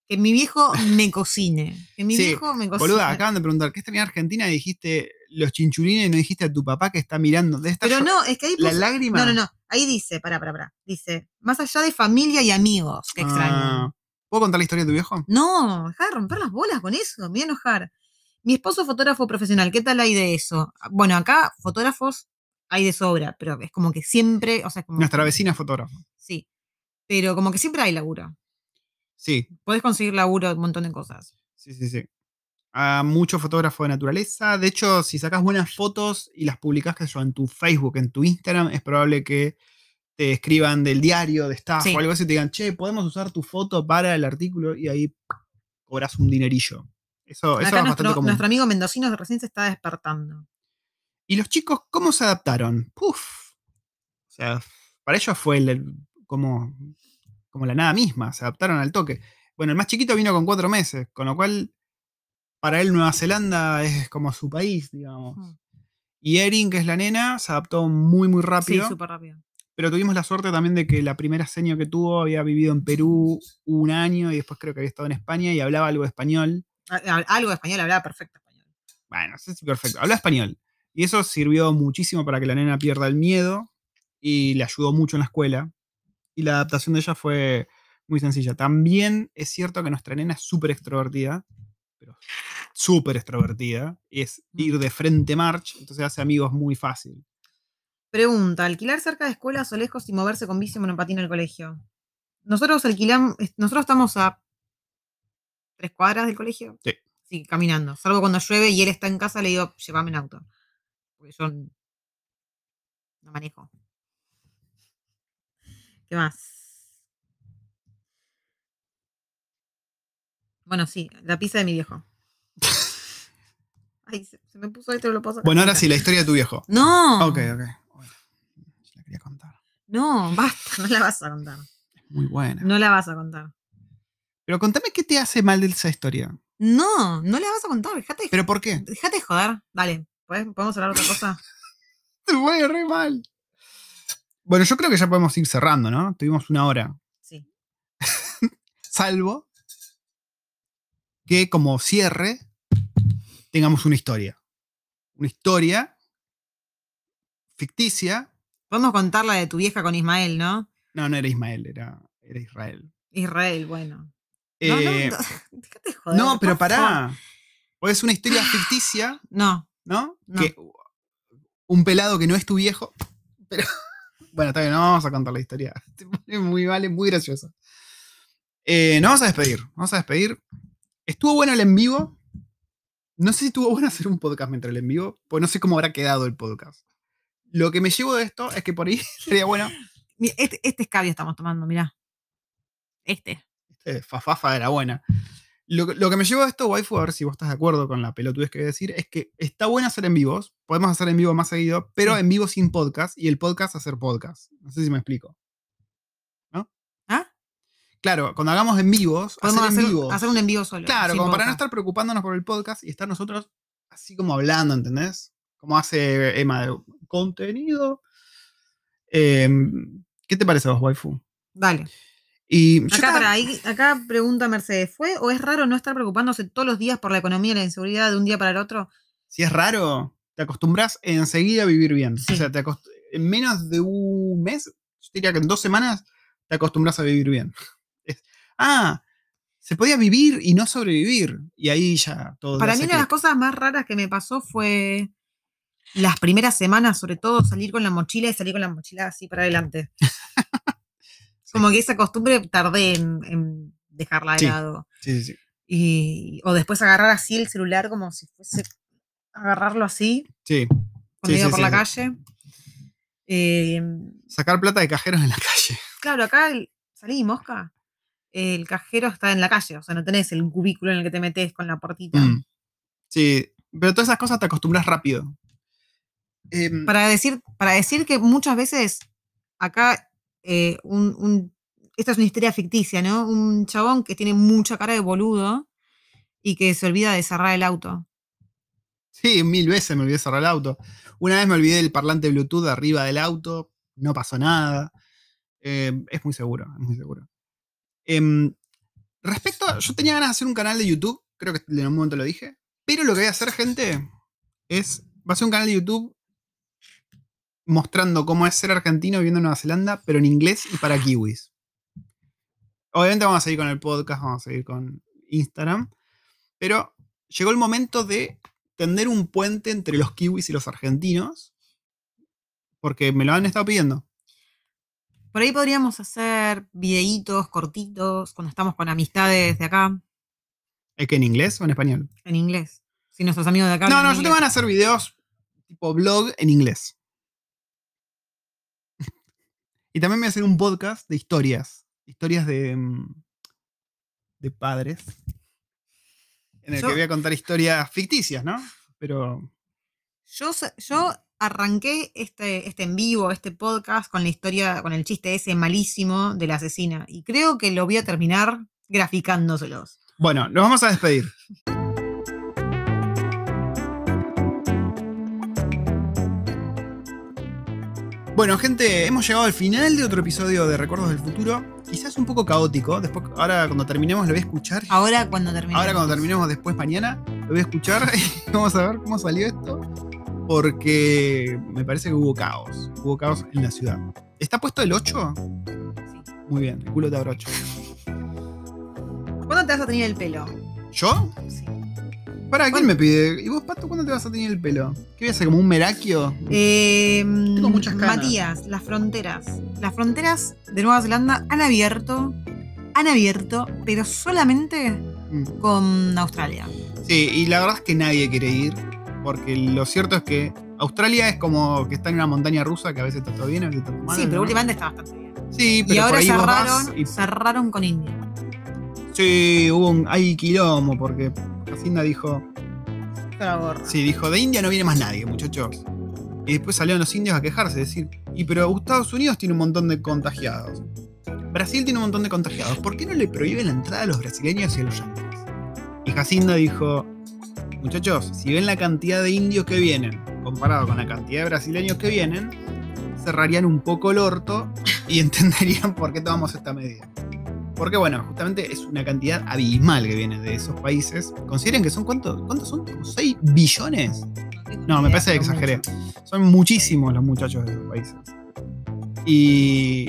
[SPEAKER 1] Que mi viejo me cocine. Que mi
[SPEAKER 2] Sí,
[SPEAKER 1] viejo me cocine.
[SPEAKER 2] Boluda, acaban de preguntar, ¿qué extrañas Argentina? Y dijiste los chinchulines y no dijiste a tu papá que está mirando. Debe estar
[SPEAKER 1] Pero no, es que ahí
[SPEAKER 2] la
[SPEAKER 1] puso-
[SPEAKER 2] lágrima.
[SPEAKER 1] No, no, no. Ahí dice, pará, pará, pará. Dice, más allá de familia y amigos que extrañan.
[SPEAKER 2] Ah, ¿Puedo contar la historia de tu viejo?
[SPEAKER 1] No, deja de romper las bolas con eso, me voy a enojar. Mi esposo es fotógrafo profesional, ¿qué tal hay de eso? Bueno, acá fotógrafos hay de sobra, pero es como que siempre, o sea, como
[SPEAKER 2] Nuestra vecina es fotógrafa.
[SPEAKER 1] Sí, pero como que siempre hay laburo.
[SPEAKER 2] Sí,
[SPEAKER 1] Podés conseguir laburo de un montón de cosas.
[SPEAKER 2] sí, sí, sí. A mucho fotógrafo de naturaleza. De hecho, si sacas buenas fotos y las publicas que en tu Facebook, en tu Instagram, es probable que te escriban del diario, de staff
[SPEAKER 1] Sí.
[SPEAKER 2] o algo así y te digan, che, podemos usar tu foto para el artículo y ahí cobras un dinerillo. Eso, eso es bastante común.
[SPEAKER 1] nuestro amigo mendocino recién se está despertando.
[SPEAKER 2] ¿Y los chicos cómo se adaptaron? Puf. O sea, para ellos fue el- el- como, como la nada misma, se adaptaron al toque. Bueno, el más chiquito vino con cuatro meses, con lo cual para él Nueva Zelanda es como su país, digamos.
[SPEAKER 1] Mm.
[SPEAKER 2] Y Erin, que es la nena, se adaptó muy, muy rápido.
[SPEAKER 1] Sí, súper rápido.
[SPEAKER 2] pero tuvimos la suerte también de que la primera seño que tuvo había vivido en Perú un año y después creo que había estado en España y hablaba algo de español.
[SPEAKER 1] A- a- Algo de español, hablaba perfecto español.
[SPEAKER 2] Bueno, no sé si perfecto. Habla español. Y eso sirvió muchísimo para que la nena pierda el miedo y le ayudó mucho en la escuela. Y la adaptación de ella fue muy sencilla. También es cierto que nuestra nena es súper extrovertida, pero súper extrovertida. Y es ir de frente march, entonces hace amigos muy fácil.
[SPEAKER 1] Pregunta, ¿alquilar cerca de escuelas o lejos y moverse con bici o monopatín al colegio? Nosotros alquilamos, nosotros estamos a tres cuadras del colegio.
[SPEAKER 2] Sí.
[SPEAKER 1] Sí, caminando. Salvo cuando llueve y él está en casa, le digo, llévame en auto. Porque yo no manejo. ¿Qué más? Bueno, sí, la pizza de mi viejo. Ay, se, se me puso esto, lo sacar.
[SPEAKER 2] Bueno, ahora sí, la historia de tu viejo.
[SPEAKER 1] No.
[SPEAKER 2] Ok, ok. Bueno, la quería contar.
[SPEAKER 1] No, basta, no la vas a contar.
[SPEAKER 2] Muy buena.
[SPEAKER 1] No la vas a contar.
[SPEAKER 2] Pero contame qué te hace mal de esa historia.
[SPEAKER 1] No, no la vas a contar. Dejate,
[SPEAKER 2] ¿Pero por qué?
[SPEAKER 1] dejate de joder. Dale, ¿podés- ¿podemos hablar de otra cosa?
[SPEAKER 2] Te fue re mal. Bueno, yo creo que ya podemos ir cerrando, ¿no? Tuvimos una hora.
[SPEAKER 1] Sí.
[SPEAKER 2] Salvo que como cierre tengamos una historia. Una historia ficticia.
[SPEAKER 1] Podemos contar la de tu vieja con Ismael, ¿no?
[SPEAKER 2] No, no era Ismael, era, era Israel.
[SPEAKER 1] Israel, bueno. No,
[SPEAKER 2] Eh,
[SPEAKER 1] no, joder.
[SPEAKER 2] no, pero pará. O es una historia ficticia,
[SPEAKER 1] No,
[SPEAKER 2] ¿no?
[SPEAKER 1] No.
[SPEAKER 2] Que un pelado que no es tu viejo. Pero. Bueno, está bien, no vamos a contar la historia. Pone muy mal, es muy gracioso. Eh, nos vamos a despedir. Vamos a despedir. Estuvo bueno el en vivo. No sé si estuvo bueno hacer un podcast mientras el en vivo, pues no sé cómo habrá quedado el podcast. Lo que me llevo de esto es que por ahí sería bueno.
[SPEAKER 1] Este, este escabio estamos tomando, mirá. Este.
[SPEAKER 2] Este, Fafafa era buena. Lo, que- lo que me llevo de esto, waifu, a ver si vos estás de acuerdo con la pelotudez que voy a decir, es que está bueno hacer en vivos. Podemos hacer en vivo más seguido, pero
[SPEAKER 1] Sí.
[SPEAKER 2] en vivo sin podcast y el podcast hacer podcast. No sé si me explico.
[SPEAKER 1] ¿Ah?
[SPEAKER 2] Claro, cuando hagamos en vivos,
[SPEAKER 1] Podemos
[SPEAKER 2] hacer,
[SPEAKER 1] hacer,
[SPEAKER 2] en vivos.
[SPEAKER 1] hacer un en vivo solo.
[SPEAKER 2] Claro, como para no estar preocupándonos por el podcast y estar nosotros así como hablando, ¿entendés? Como hace Emma de contenido. Em, ¿Qué te parece a vos, waifu?
[SPEAKER 1] Dale.
[SPEAKER 2] Y
[SPEAKER 1] Acá,
[SPEAKER 2] estaba-
[SPEAKER 1] para ahí, acá pregunta Mercedes, ¿fue o es raro no estar preocupándose todos los días por la economía y la inseguridad de un día para el otro?
[SPEAKER 2] si es raro, te acostumbras enseguida a vivir bien.
[SPEAKER 1] Sí.
[SPEAKER 2] O sea, te acost- en menos de un mes, yo diría que en dos semanas, te acostumbras a vivir bien. Es- ah, se podía vivir y no sobrevivir. Y ahí ya todo.
[SPEAKER 1] Para mí una de las cosas más raras que me pasó fue las primeras semanas, sobre todo salir con la mochila y salir con la mochila así para adelante. Como que esa costumbre tardé en, en dejarla de lado.
[SPEAKER 2] Sí, sí, sí.
[SPEAKER 1] Y, o después agarrar así el celular como si fuese agarrarlo así
[SPEAKER 2] Sí,
[SPEAKER 1] cuando iba por la calle. Eh,
[SPEAKER 2] Sacar plata de cajeros en la calle.
[SPEAKER 1] claro, acá el- salí mosca. El cajero está en la calle, o sea, no tenés el cubículo en el que te metes con la puertita.
[SPEAKER 2] Mm. Sí, pero todas esas cosas te acostumbras rápido. Em,
[SPEAKER 1] Para decir, para decir que muchas veces acá eh, un, esta es una historia ficticia, ¿no? Un chabón que tiene mucha cara de boludo y que se olvida de cerrar el auto.
[SPEAKER 2] Sí, mil veces me olvidé cerrar el auto. Una vez me olvidé del parlante Bluetooth arriba del auto, no pasó nada. Eh, es muy seguro, es muy seguro. Em, respecto, yo tenía ganas de hacer un canal de YouTube, creo que en un momento lo dije, pero lo que voy a hacer, gente, es, va a ser un canal de YouTube mostrando cómo es ser argentino viviendo en Nueva Zelanda, pero en inglés y para kiwis. Obviamente vamos a seguir con el podcast, vamos a seguir con Instagram, pero llegó el momento de tender un puente entre los kiwis y los argentinos, porque me lo han estado pidiendo.
[SPEAKER 1] Por ahí podríamos hacer videitos cortitos cuando estamos con amistades de acá,
[SPEAKER 2] ¿Es que en inglés o en español?
[SPEAKER 1] en inglés. Si nuestros amigos de acá.
[SPEAKER 2] No, no, yo te van a hacer videos tipo blog en inglés. Y también voy a hacer un podcast de historias. Historias de, mm, de padres. en el
[SPEAKER 1] Yo-
[SPEAKER 2] que voy a contar historias ficticias, ¿no? Pero
[SPEAKER 1] Yo, yo arranqué este, este en vivo, este podcast, con la historia, con el chiste ese malísimo de la asesina. Y creo que lo voy a terminar graficándoselos.
[SPEAKER 2] bueno, nos vamos a despedir. Bueno, gente, hemos llegado al final de otro episodio de Recuerdos del Futuro. Quizás un poco caótico. Después, ahora cuando terminemos lo voy a escuchar.
[SPEAKER 1] Ahora cuando termine.
[SPEAKER 2] Ahora cuando terminemos después mañana, lo voy a escuchar y vamos a ver cómo salió esto. Porque me parece que hubo caos. Hubo caos en la ciudad. ¿Está puesto el 8? Muy bien, el culo te abrocho.
[SPEAKER 1] ¿Cuándo te vas a tener el pelo?
[SPEAKER 2] ¿Yo?
[SPEAKER 1] Sí.
[SPEAKER 2] ¿Para quién me pide? ¿Y vos, Pato, cuándo te vas a tener el pelo? ¿Qué voy a hacer? ¿Como un meraquio?
[SPEAKER 1] Eh,
[SPEAKER 2] Tengo muchas canas.
[SPEAKER 1] Matías, las fronteras. Las fronteras de Nueva Zelanda han abierto, han abierto, pero solamente
[SPEAKER 2] Mm.
[SPEAKER 1] con Australia.
[SPEAKER 2] Sí, y la verdad es que nadie quiere ir. Porque lo cierto es que Australia es como que está en una montaña rusa que a veces está todo bien, a veces está todo mal.
[SPEAKER 1] sí, pero
[SPEAKER 2] ¿no?
[SPEAKER 1] últimamente está bastante bien.
[SPEAKER 2] Sí, pero
[SPEAKER 1] Y
[SPEAKER 2] por
[SPEAKER 1] ahora
[SPEAKER 2] ahí vos vas
[SPEAKER 1] cerraron,
[SPEAKER 2] y-
[SPEAKER 1] cerraron con India.
[SPEAKER 2] Sí, hubo un, hay quilombo porque Jacinda dijo, sí, dijo, de India no viene más nadie, muchachos. Y después salieron los indios a quejarse, decir, y pero Estados Unidos tiene un montón de contagiados. Brasil tiene un montón de contagiados. ¿Por qué no le prohíben la entrada a los brasileños y a los yankees? Y Jacinda dijo, muchachos, si ven la cantidad de indios que vienen comparado con la cantidad de brasileños que vienen, cerrarían un poco el orto y entenderían por qué tomamos esta medida. Porque bueno, justamente es una cantidad abismal que viene de esos países. Consideren que son cuántos, ¿cuántos son? ¿Como 6 billones? No, me parece que exageré. Son muchísimos los muchachos de esos países. Y,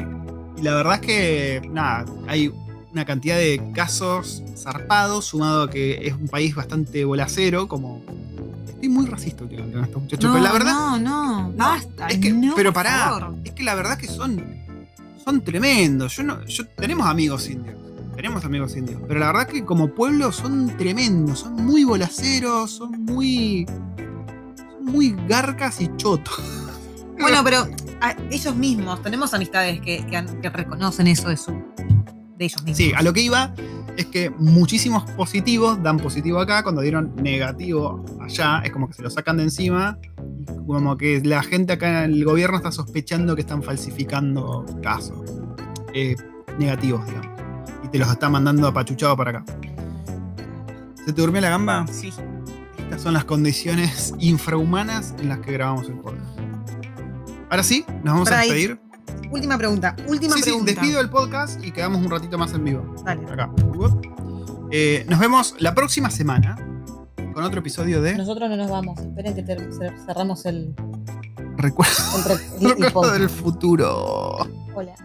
[SPEAKER 2] y la verdad es que, nada, hay una cantidad de casos zarpados, sumado a que es un país bastante bolacero, como... Estoy muy racista últimamente con estos muchachos,
[SPEAKER 1] No,
[SPEAKER 2] pero la verdad...
[SPEAKER 1] no, no, basta.
[SPEAKER 2] Es que,
[SPEAKER 1] no,
[SPEAKER 2] pero
[SPEAKER 1] por
[SPEAKER 2] pará,
[SPEAKER 1] favor.
[SPEAKER 2] es que la verdad que son, son tremendos. Yo no, yo, tenemos amigos indios, tenemos amigos indios, pero la verdad que como pueblo son tremendos, son muy bolaceros, son muy, son muy garcas y chotos.
[SPEAKER 1] Bueno, pero ellos mismos, tenemos amistades que, que reconocen eso de, su, de ellos mismos.
[SPEAKER 2] Sí, a lo que iba es que muchísimos positivos dan positivo acá cuando dieron negativo allá. Es como que se lo sacan de encima. Como que la gente acá, el gobierno está sospechando que están falsificando casos eh, negativos, digamos. Y te los está mandando apachuchados para acá. ¿Se te durmió la gamba?
[SPEAKER 1] Sí.
[SPEAKER 2] Estas son las condiciones infrahumanas en las que grabamos el podcast. Ahora sí, nos vamos a despedir.
[SPEAKER 1] Última pregunta, última
[SPEAKER 2] sí,
[SPEAKER 1] pregunta.
[SPEAKER 2] Sí, despido el podcast y quedamos un ratito más en vivo.
[SPEAKER 1] Dale.
[SPEAKER 2] Acá. Eh, nos vemos la próxima semana con otro episodio de.
[SPEAKER 3] Nosotros no nos vamos. Esperen que cerramos el.
[SPEAKER 2] Recuerdo,
[SPEAKER 3] el
[SPEAKER 2] recuerdo del futuro. Hola.